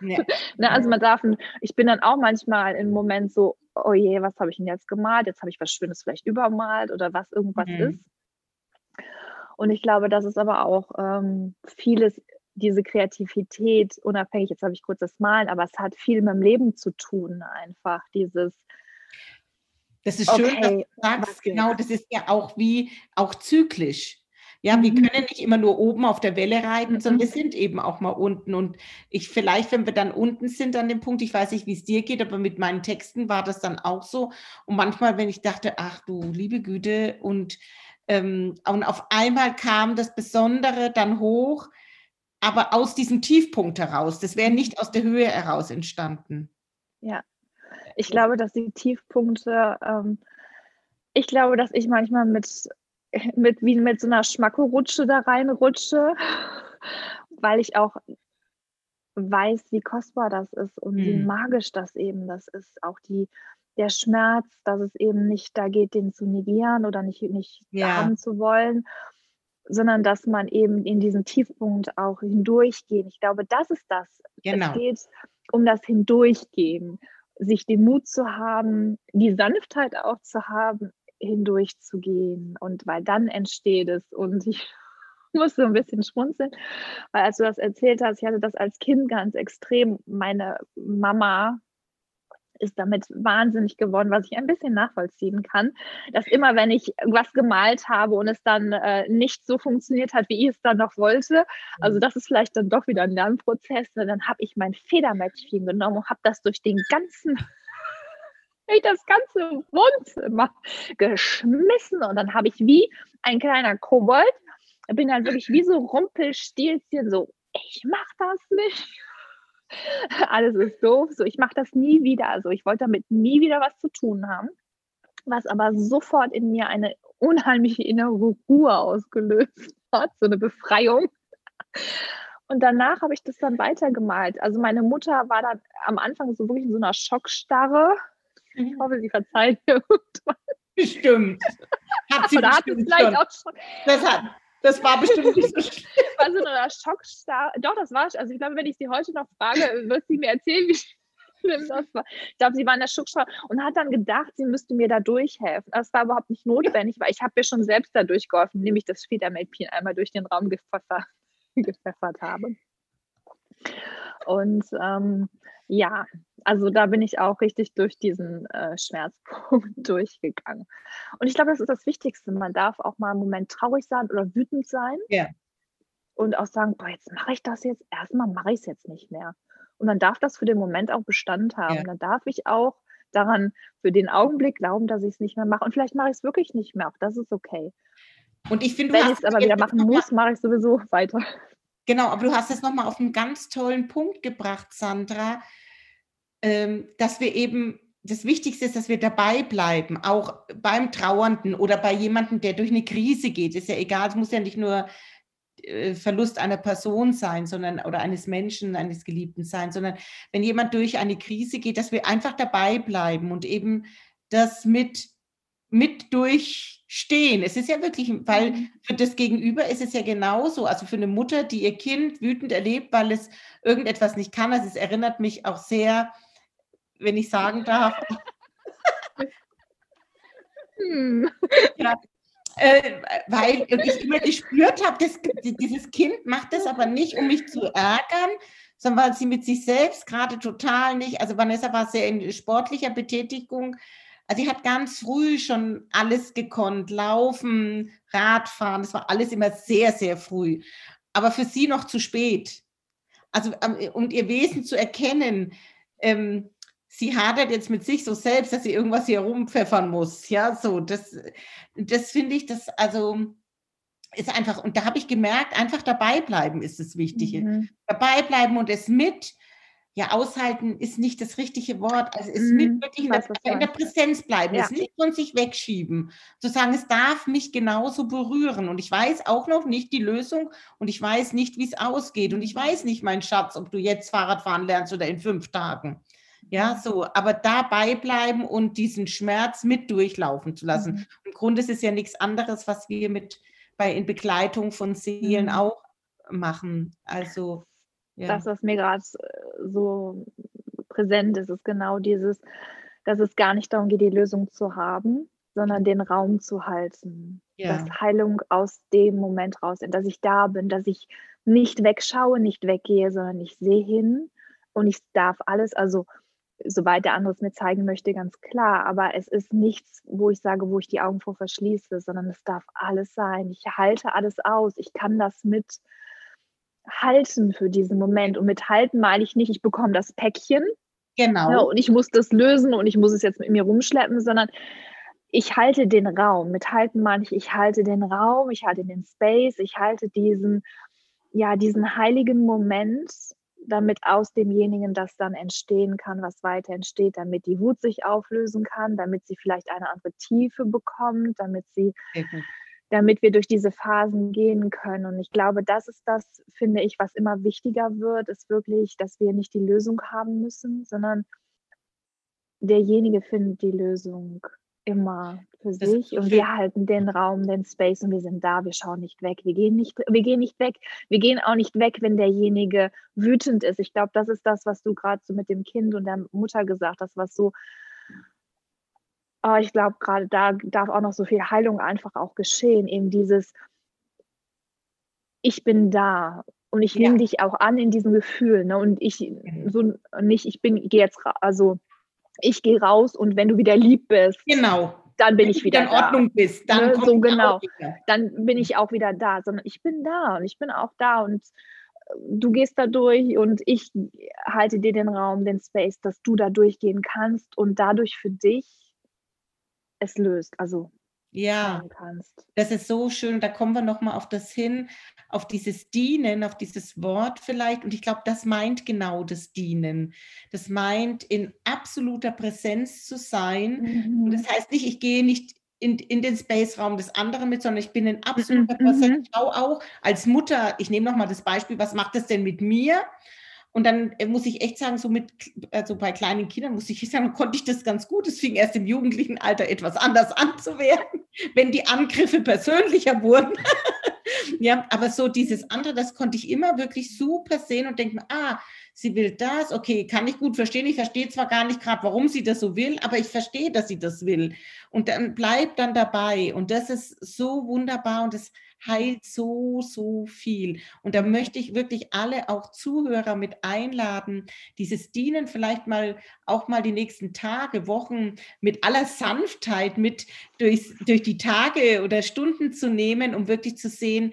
[SPEAKER 2] Ja. ne, also man darf, ich bin dann auch manchmal im Moment so, oh je, was habe ich denn jetzt gemalt? Jetzt habe ich was Schönes vielleicht übermalt oder was irgendwas mhm. ist. Und ich glaube, das ist aber auch ähm, vieles, diese Kreativität, unabhängig, jetzt habe ich kurz das Malen, aber es hat viel mit dem Leben zu tun, einfach dieses.
[SPEAKER 1] Das ist schön, okay, dass du sagst, genau, das ist ja auch wie, auch zyklisch. Ja, wir mhm. können nicht immer nur oben auf der Welle reiten, sondern wir mhm. sind eben auch mal unten. Und ich vielleicht, wenn wir dann unten sind an dem Punkt, ich weiß nicht, wie es dir geht, aber mit meinen Texten war das dann auch so. Und manchmal, wenn ich dachte, ach du liebe Güte, und, ähm, und auf einmal kam das Besondere dann hoch, aber aus diesem Tiefpunkt heraus. Das wäre nicht aus der Höhe heraus entstanden.
[SPEAKER 2] Ja, ich glaube, dass die Tiefpunkte, ähm, ich glaube, dass ich manchmal mit mit, wie mit so einer Schmackorutsche da reinrutsche, weil ich auch weiß, wie kostbar das ist und mhm. wie magisch das eben das ist. Auch die, der Schmerz, dass es eben nicht da geht, den zu negieren oder nicht, nicht ja. haben zu wollen, sondern dass man eben in diesen Tiefpunkt auch hindurchgehen. Ich glaube, das ist das. Genau. Es geht um das Hindurchgehen, sich den Mut zu haben, die Sanftheit auch zu haben, hindurchzugehen und weil dann entsteht es und ich muss so ein bisschen schmunzeln, weil als du das erzählt hast, ich hatte das als Kind ganz extrem. Meine Mama ist damit wahnsinnig geworden, was ich ein bisschen nachvollziehen kann, dass immer, wenn ich was gemalt habe und es dann äh, nicht so funktioniert hat, wie ich es dann noch wollte, also mhm. das ist vielleicht dann doch wieder ein Lernprozess, ne, dann habe ich mein Federmäppchen genommen und habe das durch den ganzen ich das ganze Wohnzimmer geschmissen und dann habe ich wie ein kleiner Kobold, bin dann wirklich wie so Rumpelstilzchen, so, ich mach das nicht. Alles ist doof, so, ich mache das nie wieder. Also ich wollte damit nie wieder was zu tun haben, was aber sofort in mir eine unheimliche innere Ruhe ausgelöst hat, so eine Befreiung. Und danach habe ich das dann weitergemalt. Also meine Mutter war dann am Anfang so wirklich in so einer Schockstarre ich mhm. hoffe, sie verzeiht mir irgendwann.
[SPEAKER 1] Bestimmt. Hat sie Oder hat es vielleicht schon. auch schon. Das, hat, das war bestimmt nicht so schlimm.
[SPEAKER 2] War so eine Schockstar. Doch, das war Also ich glaube, wenn ich sie heute noch frage, wird sie mir erzählen, wie schlimm das war. Ich glaube, sie war in der Schockstar und hat dann gedacht, sie müsste mir da durchhelfen. Das war überhaupt nicht notwendig, weil ich habe mir schon selbst da durchgeholfen, indem ich das Federmäppchen einmal durch den Raum gepfeffert, gepfeffert habe. Und ähm, ja, also da bin ich auch richtig durch diesen äh, Schmerzpunkt durchgegangen. Und ich glaube, das ist das Wichtigste. Man darf auch mal einen Moment traurig sein oder wütend sein. Ja. Und auch sagen, boah, jetzt mache ich das jetzt. Erstmal mache ich es jetzt nicht mehr. Und dann darf das für den Moment auch Bestand haben. Ja. Dann darf ich auch daran für den Augenblick glauben, dass ich es nicht mehr mache. Und vielleicht mache ich es wirklich nicht mehr. Auch das ist okay. Und ich finde, wenn ich es aber wieder machen muss, mache ich sowieso weiter.
[SPEAKER 1] Genau, aber du hast es nochmal auf einen ganz tollen Punkt gebracht, Sandra, ähm, dass wir eben, das Wichtigste ist, dass wir dabei bleiben, auch beim Trauernden oder bei jemandem, der durch eine Krise geht. Ist ja egal, es muss ja nicht nur äh, Verlust einer Person sein, sondern oder eines Menschen, eines Geliebten sein, sondern wenn jemand durch eine Krise geht, dass wir einfach dabei bleiben und eben das mit, mit durchstehen. Es ist ja wirklich, weil mhm. für das Gegenüber ist es ja genauso. Also für eine Mutter, die ihr Kind wütend erlebt, weil es irgendetwas nicht kann. Also es erinnert mich auch sehr, wenn ich sagen darf. hm. ja, äh, weil ich immer gespürt habe, dieses Kind macht das aber nicht, um mich zu ärgern, sondern weil sie mit sich selbst gerade total nicht, also Vanessa war sehr in sportlicher Betätigung, also sie hat ganz früh schon alles gekonnt, laufen, Radfahren, das war alles immer sehr, sehr früh, aber für sie noch zu spät. Also um ihr Wesen zu erkennen, ähm, sie hadert jetzt mit sich so selbst, dass sie irgendwas hier rumpfeffern muss. Ja, so, das, das finde ich, das, also, ist einfach, und da habe ich gemerkt, einfach dabei bleiben ist das Wichtige. Mhm. Dabei bleiben und es mit, ja, aushalten ist nicht das richtige Wort. Also es mhm. mit wirklich in der, in der, Präsenz bleiben, ja. es nicht von sich wegschieben. Zu sagen, es darf mich genauso berühren. Und ich weiß auch noch nicht die Lösung und ich weiß nicht, wie es ausgeht. Und ich weiß nicht, mein Schatz, ob du jetzt Fahrrad fahren lernst oder in fünf Tagen. Ja, so, aber dabei bleiben und diesen Schmerz mit durchlaufen zu lassen. Mhm. Im Grunde ist es ja nichts anderes, was wir mit bei in Begleitung von Seelen mhm. auch machen. Also
[SPEAKER 2] ja. das, was mir gerade äh, so präsent ist, ist genau dieses, dass es gar nicht darum geht, die Lösung zu haben, sondern den Raum zu halten. Ja. Dass Heilung aus dem Moment raus ist, dass ich da bin, dass ich nicht wegschaue, nicht weggehe, sondern ich sehe hin und ich darf alles, also soweit der andere es mir zeigen möchte, ganz klar. Aber es ist nichts, wo ich sage, wo ich die Augen vor verschließe, sondern es darf alles sein. Ich halte alles aus. Ich kann das mit halten für diesen Moment. Und mit halten meine ich nicht, ich bekomme das Päckchen. Genau. Ja, und ich muss das lösen und ich muss es jetzt mit mir rumschleppen, sondern ich halte den Raum. Mit halten meine ich, ich halte den Raum, ich halte den Space, ich halte diesen, ja, diesen heiligen Moment damit aus demjenigen das dann entstehen kann, was weiter entsteht, damit die Wut sich auflösen kann, damit sie vielleicht eine andere Tiefe bekommt, damit sie, mhm. Damit wir durch diese Phasen gehen können. Und ich glaube, das ist das, finde ich, was immer wichtiger wird, ist wirklich, dass wir nicht die Lösung haben müssen, sondern derjenige findet die Lösung immer für das sich. Und wir halten den Raum, den Space und wir sind da, wir schauen nicht weg, wir gehen nicht, wir gehen nicht weg, wir gehen auch nicht weg, wenn derjenige wütend ist. Ich glaube, das ist das, was du gerade so mit dem Kind und der Mutter gesagt hast, was so, oh, ich glaube, gerade da darf auch noch so viel Heilung einfach auch geschehen, eben dieses, ich bin da und ich nehme ja. dich auch an in diesem Gefühl, ne? Und ich mhm. so nicht, ich bin, gehe jetzt, also ich gehe raus und wenn du wieder lieb bist,
[SPEAKER 1] genau.
[SPEAKER 2] dann bin wenn ich wieder
[SPEAKER 1] in Ordnung bist, dann
[SPEAKER 2] ne? so genau, dann bin ich auch wieder da, sondern ich bin da und ich bin auch da und äh, du gehst da durch und ich halte dir den Raum, den Space, dass du da durchgehen kannst und dadurch für dich es löst. Also
[SPEAKER 1] ja, das ist so schön. Da kommen wir nochmal auf das hin, auf dieses Dienen, auf dieses Wort vielleicht. Und ich glaube, das meint genau das Dienen. Das meint, in absoluter Präsenz zu sein. Mhm. Und das heißt nicht, ich gehe nicht in, in den Space-Raum des anderen mit, sondern ich bin in absoluter mhm. Präsenz. Ich schaue auch als Mutter, ich nehme nochmal das Beispiel, was macht das denn mit mir? Und dann äh, muss ich echt sagen, so mit, also bei kleinen Kindern muss ich sagen, konnte ich das ganz gut. Es fing erst im jugendlichen Alter etwas anders an zu werden, wenn die Angriffe persönlicher wurden. ja, aber so dieses andere, das konnte ich immer wirklich super sehen und denke mir, ah, sie will das, okay, kann ich gut verstehen. Ich verstehe zwar gar nicht gerade, warum sie das so will, aber ich verstehe, dass sie das will. Und dann bleibt dann dabei. Und das ist so wunderbar und das heilt so, so viel. Und da möchte ich wirklich alle auch Zuhörer mit einladen, dieses Dienen vielleicht mal auch mal die nächsten Tage, Wochen mit aller Sanftheit mit durch, durch die Tage oder Stunden zu nehmen, um wirklich zu sehen,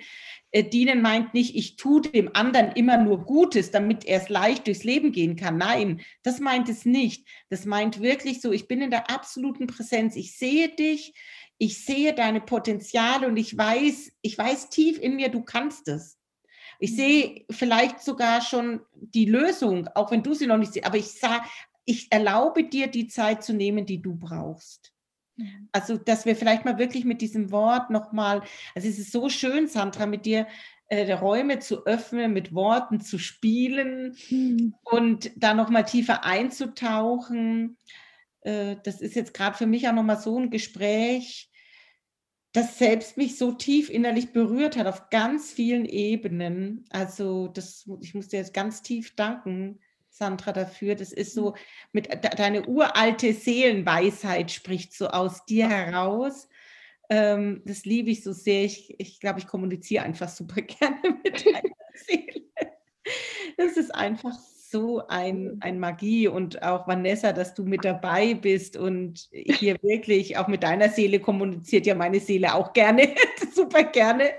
[SPEAKER 1] Dienen meint nicht, ich tue dem anderen immer nur Gutes, damit er es leicht durchs Leben gehen kann. Nein, das meint es nicht. Das meint wirklich so, ich bin in der absoluten Präsenz. Ich sehe dich, ich sehe deine Potenziale und ich weiß, ich weiß tief in mir, du kannst es. Ich mhm. sehe vielleicht sogar schon die Lösung, auch wenn du sie noch nicht siehst, aber ich sage, ich erlaube dir die Zeit zu nehmen, die du brauchst. Mhm. Also, dass wir vielleicht mal wirklich mit diesem Wort nochmal, also es ist so schön, Sandra, mit dir äh, Räume zu öffnen, mit Worten zu spielen mhm. und da nochmal tiefer einzutauchen äh, das ist jetzt gerade für mich auch nochmal so ein Gespräch, das selbst mich so tief innerlich berührt hat, auf ganz vielen Ebenen. Also das, ich muss dir jetzt ganz tief danken, Sandra, dafür. Das ist so, mhm. mit deine uralte Seelenweisheit spricht so aus dir heraus. Ähm, das liebe ich so sehr. Ich, ich glaube, ich kommuniziere einfach super gerne mit deiner Seele. Das ist einfach so ein, ein Magie und auch Vanessa, dass du mit dabei bist und hier wirklich auch mit deiner Seele kommuniziert ja meine Seele auch gerne, super gerne.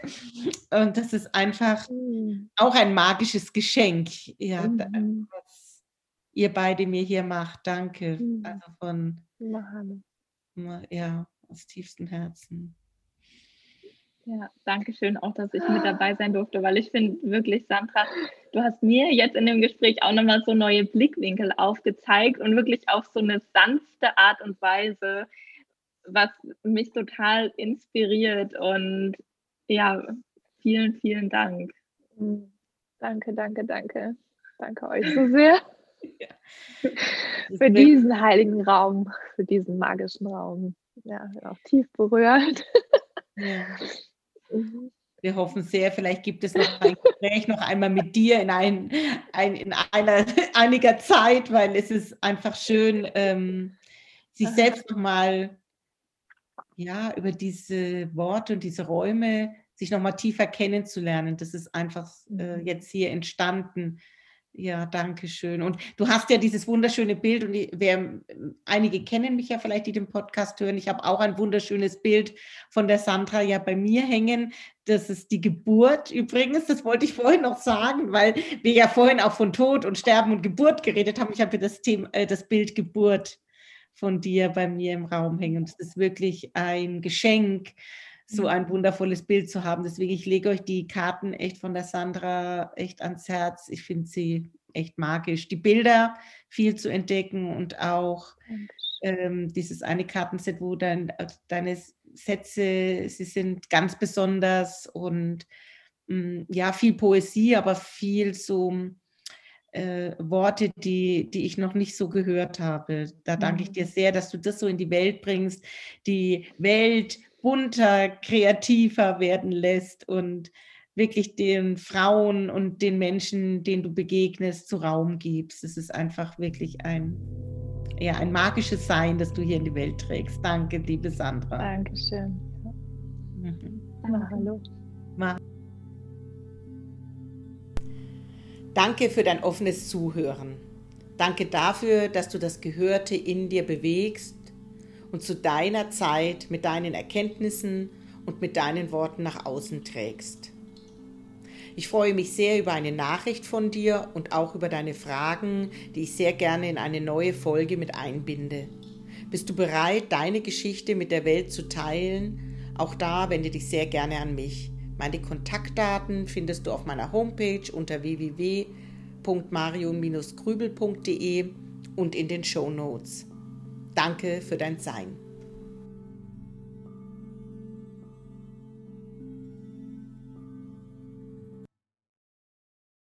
[SPEAKER 1] Und das ist einfach mhm. auch ein magisches Geschenk, ja, mhm. Ihr beide mir hier macht. Danke. Mhm. Also von, ja, aus tiefstem Herzen.
[SPEAKER 3] Ja, danke schön auch, dass ich mit dabei sein durfte, weil ich finde wirklich, Sandra, du hast mir jetzt in dem Gespräch auch nochmal so neue Blickwinkel aufgezeigt und wirklich auf so eine sanfte Art und Weise, was mich total inspiriert. Und ja, vielen, vielen Dank.
[SPEAKER 2] Hm, danke, danke, danke. Danke euch so sehr. Ja. Für diesen heiligen Raum, für diesen magischen Raum. Ja, auch tief berührt. Ja.
[SPEAKER 1] Mhm. Wir hoffen sehr, vielleicht gibt es noch ein Gespräch noch einmal mit dir in, ein, ein, in einer, einiger Zeit, weil es ist einfach schön, ähm, sich selbst nochmal ja, über diese Worte und diese Räume sich nochmal tiefer kennenzulernen. Das ist einfach äh, mhm. jetzt hier entstanden ja, danke schön. Und du hast ja dieses wunderschöne Bild und wer, einige kennen mich ja vielleicht, die den Podcast hören. Ich habe auch ein wunderschönes Bild von der Sandra ja bei mir hängen. Das ist die Geburt übrigens. Das wollte ich vorhin noch sagen, weil wir ja vorhin auch von Tod und Sterben und Geburt geredet haben. Ich habe das äh, das Bild Geburt von dir bei mir im Raum hängen. Und es ist wirklich ein Geschenk so mhm. ein wundervolles Bild zu haben. Deswegen, ich lege euch die Karten echt von der Sandra echt ans Herz. Ich finde sie echt magisch. Die Bilder viel zu entdecken und auch ähm, dieses eine Kartenset, wo dann äh, deine Sätze, sie sind ganz besonders und mh, mm, ja, viel Poesie, aber viel so äh, Worte, die, die ich noch nicht so gehört habe. Da danke ich mhm. dir sehr, dass du das so in die Welt bringst, die Welt bunter, kreativer werden lässt und wirklich den Frauen und den Menschen, denen du begegnest, zu Raum gibst. Es ist einfach wirklich ein, ja, ein magisches Sein, das du hier in die Welt trägst. Danke, liebe Sandra.
[SPEAKER 2] Dankeschön. Mhm. Na, hallo. Ma.
[SPEAKER 1] Danke für dein offenes Zuhören. Danke dafür, dass du das Gehörte in dir bewegst und zu deiner Zeit mit deinen Erkenntnissen und mit deinen Worten nach außen trägst. Ich freue mich sehr über eine Nachricht von dir und auch über deine Fragen, die ich sehr gerne in eine neue Folge mit einbinde. Bist du bereit, deine Geschichte mit der Welt zu teilen? Auch da wende dich sehr gerne an mich. Meine Kontaktdaten findest du auf meiner Homepage unter www.marion-grübel.de und in den Show Notes. Danke für dein Sein.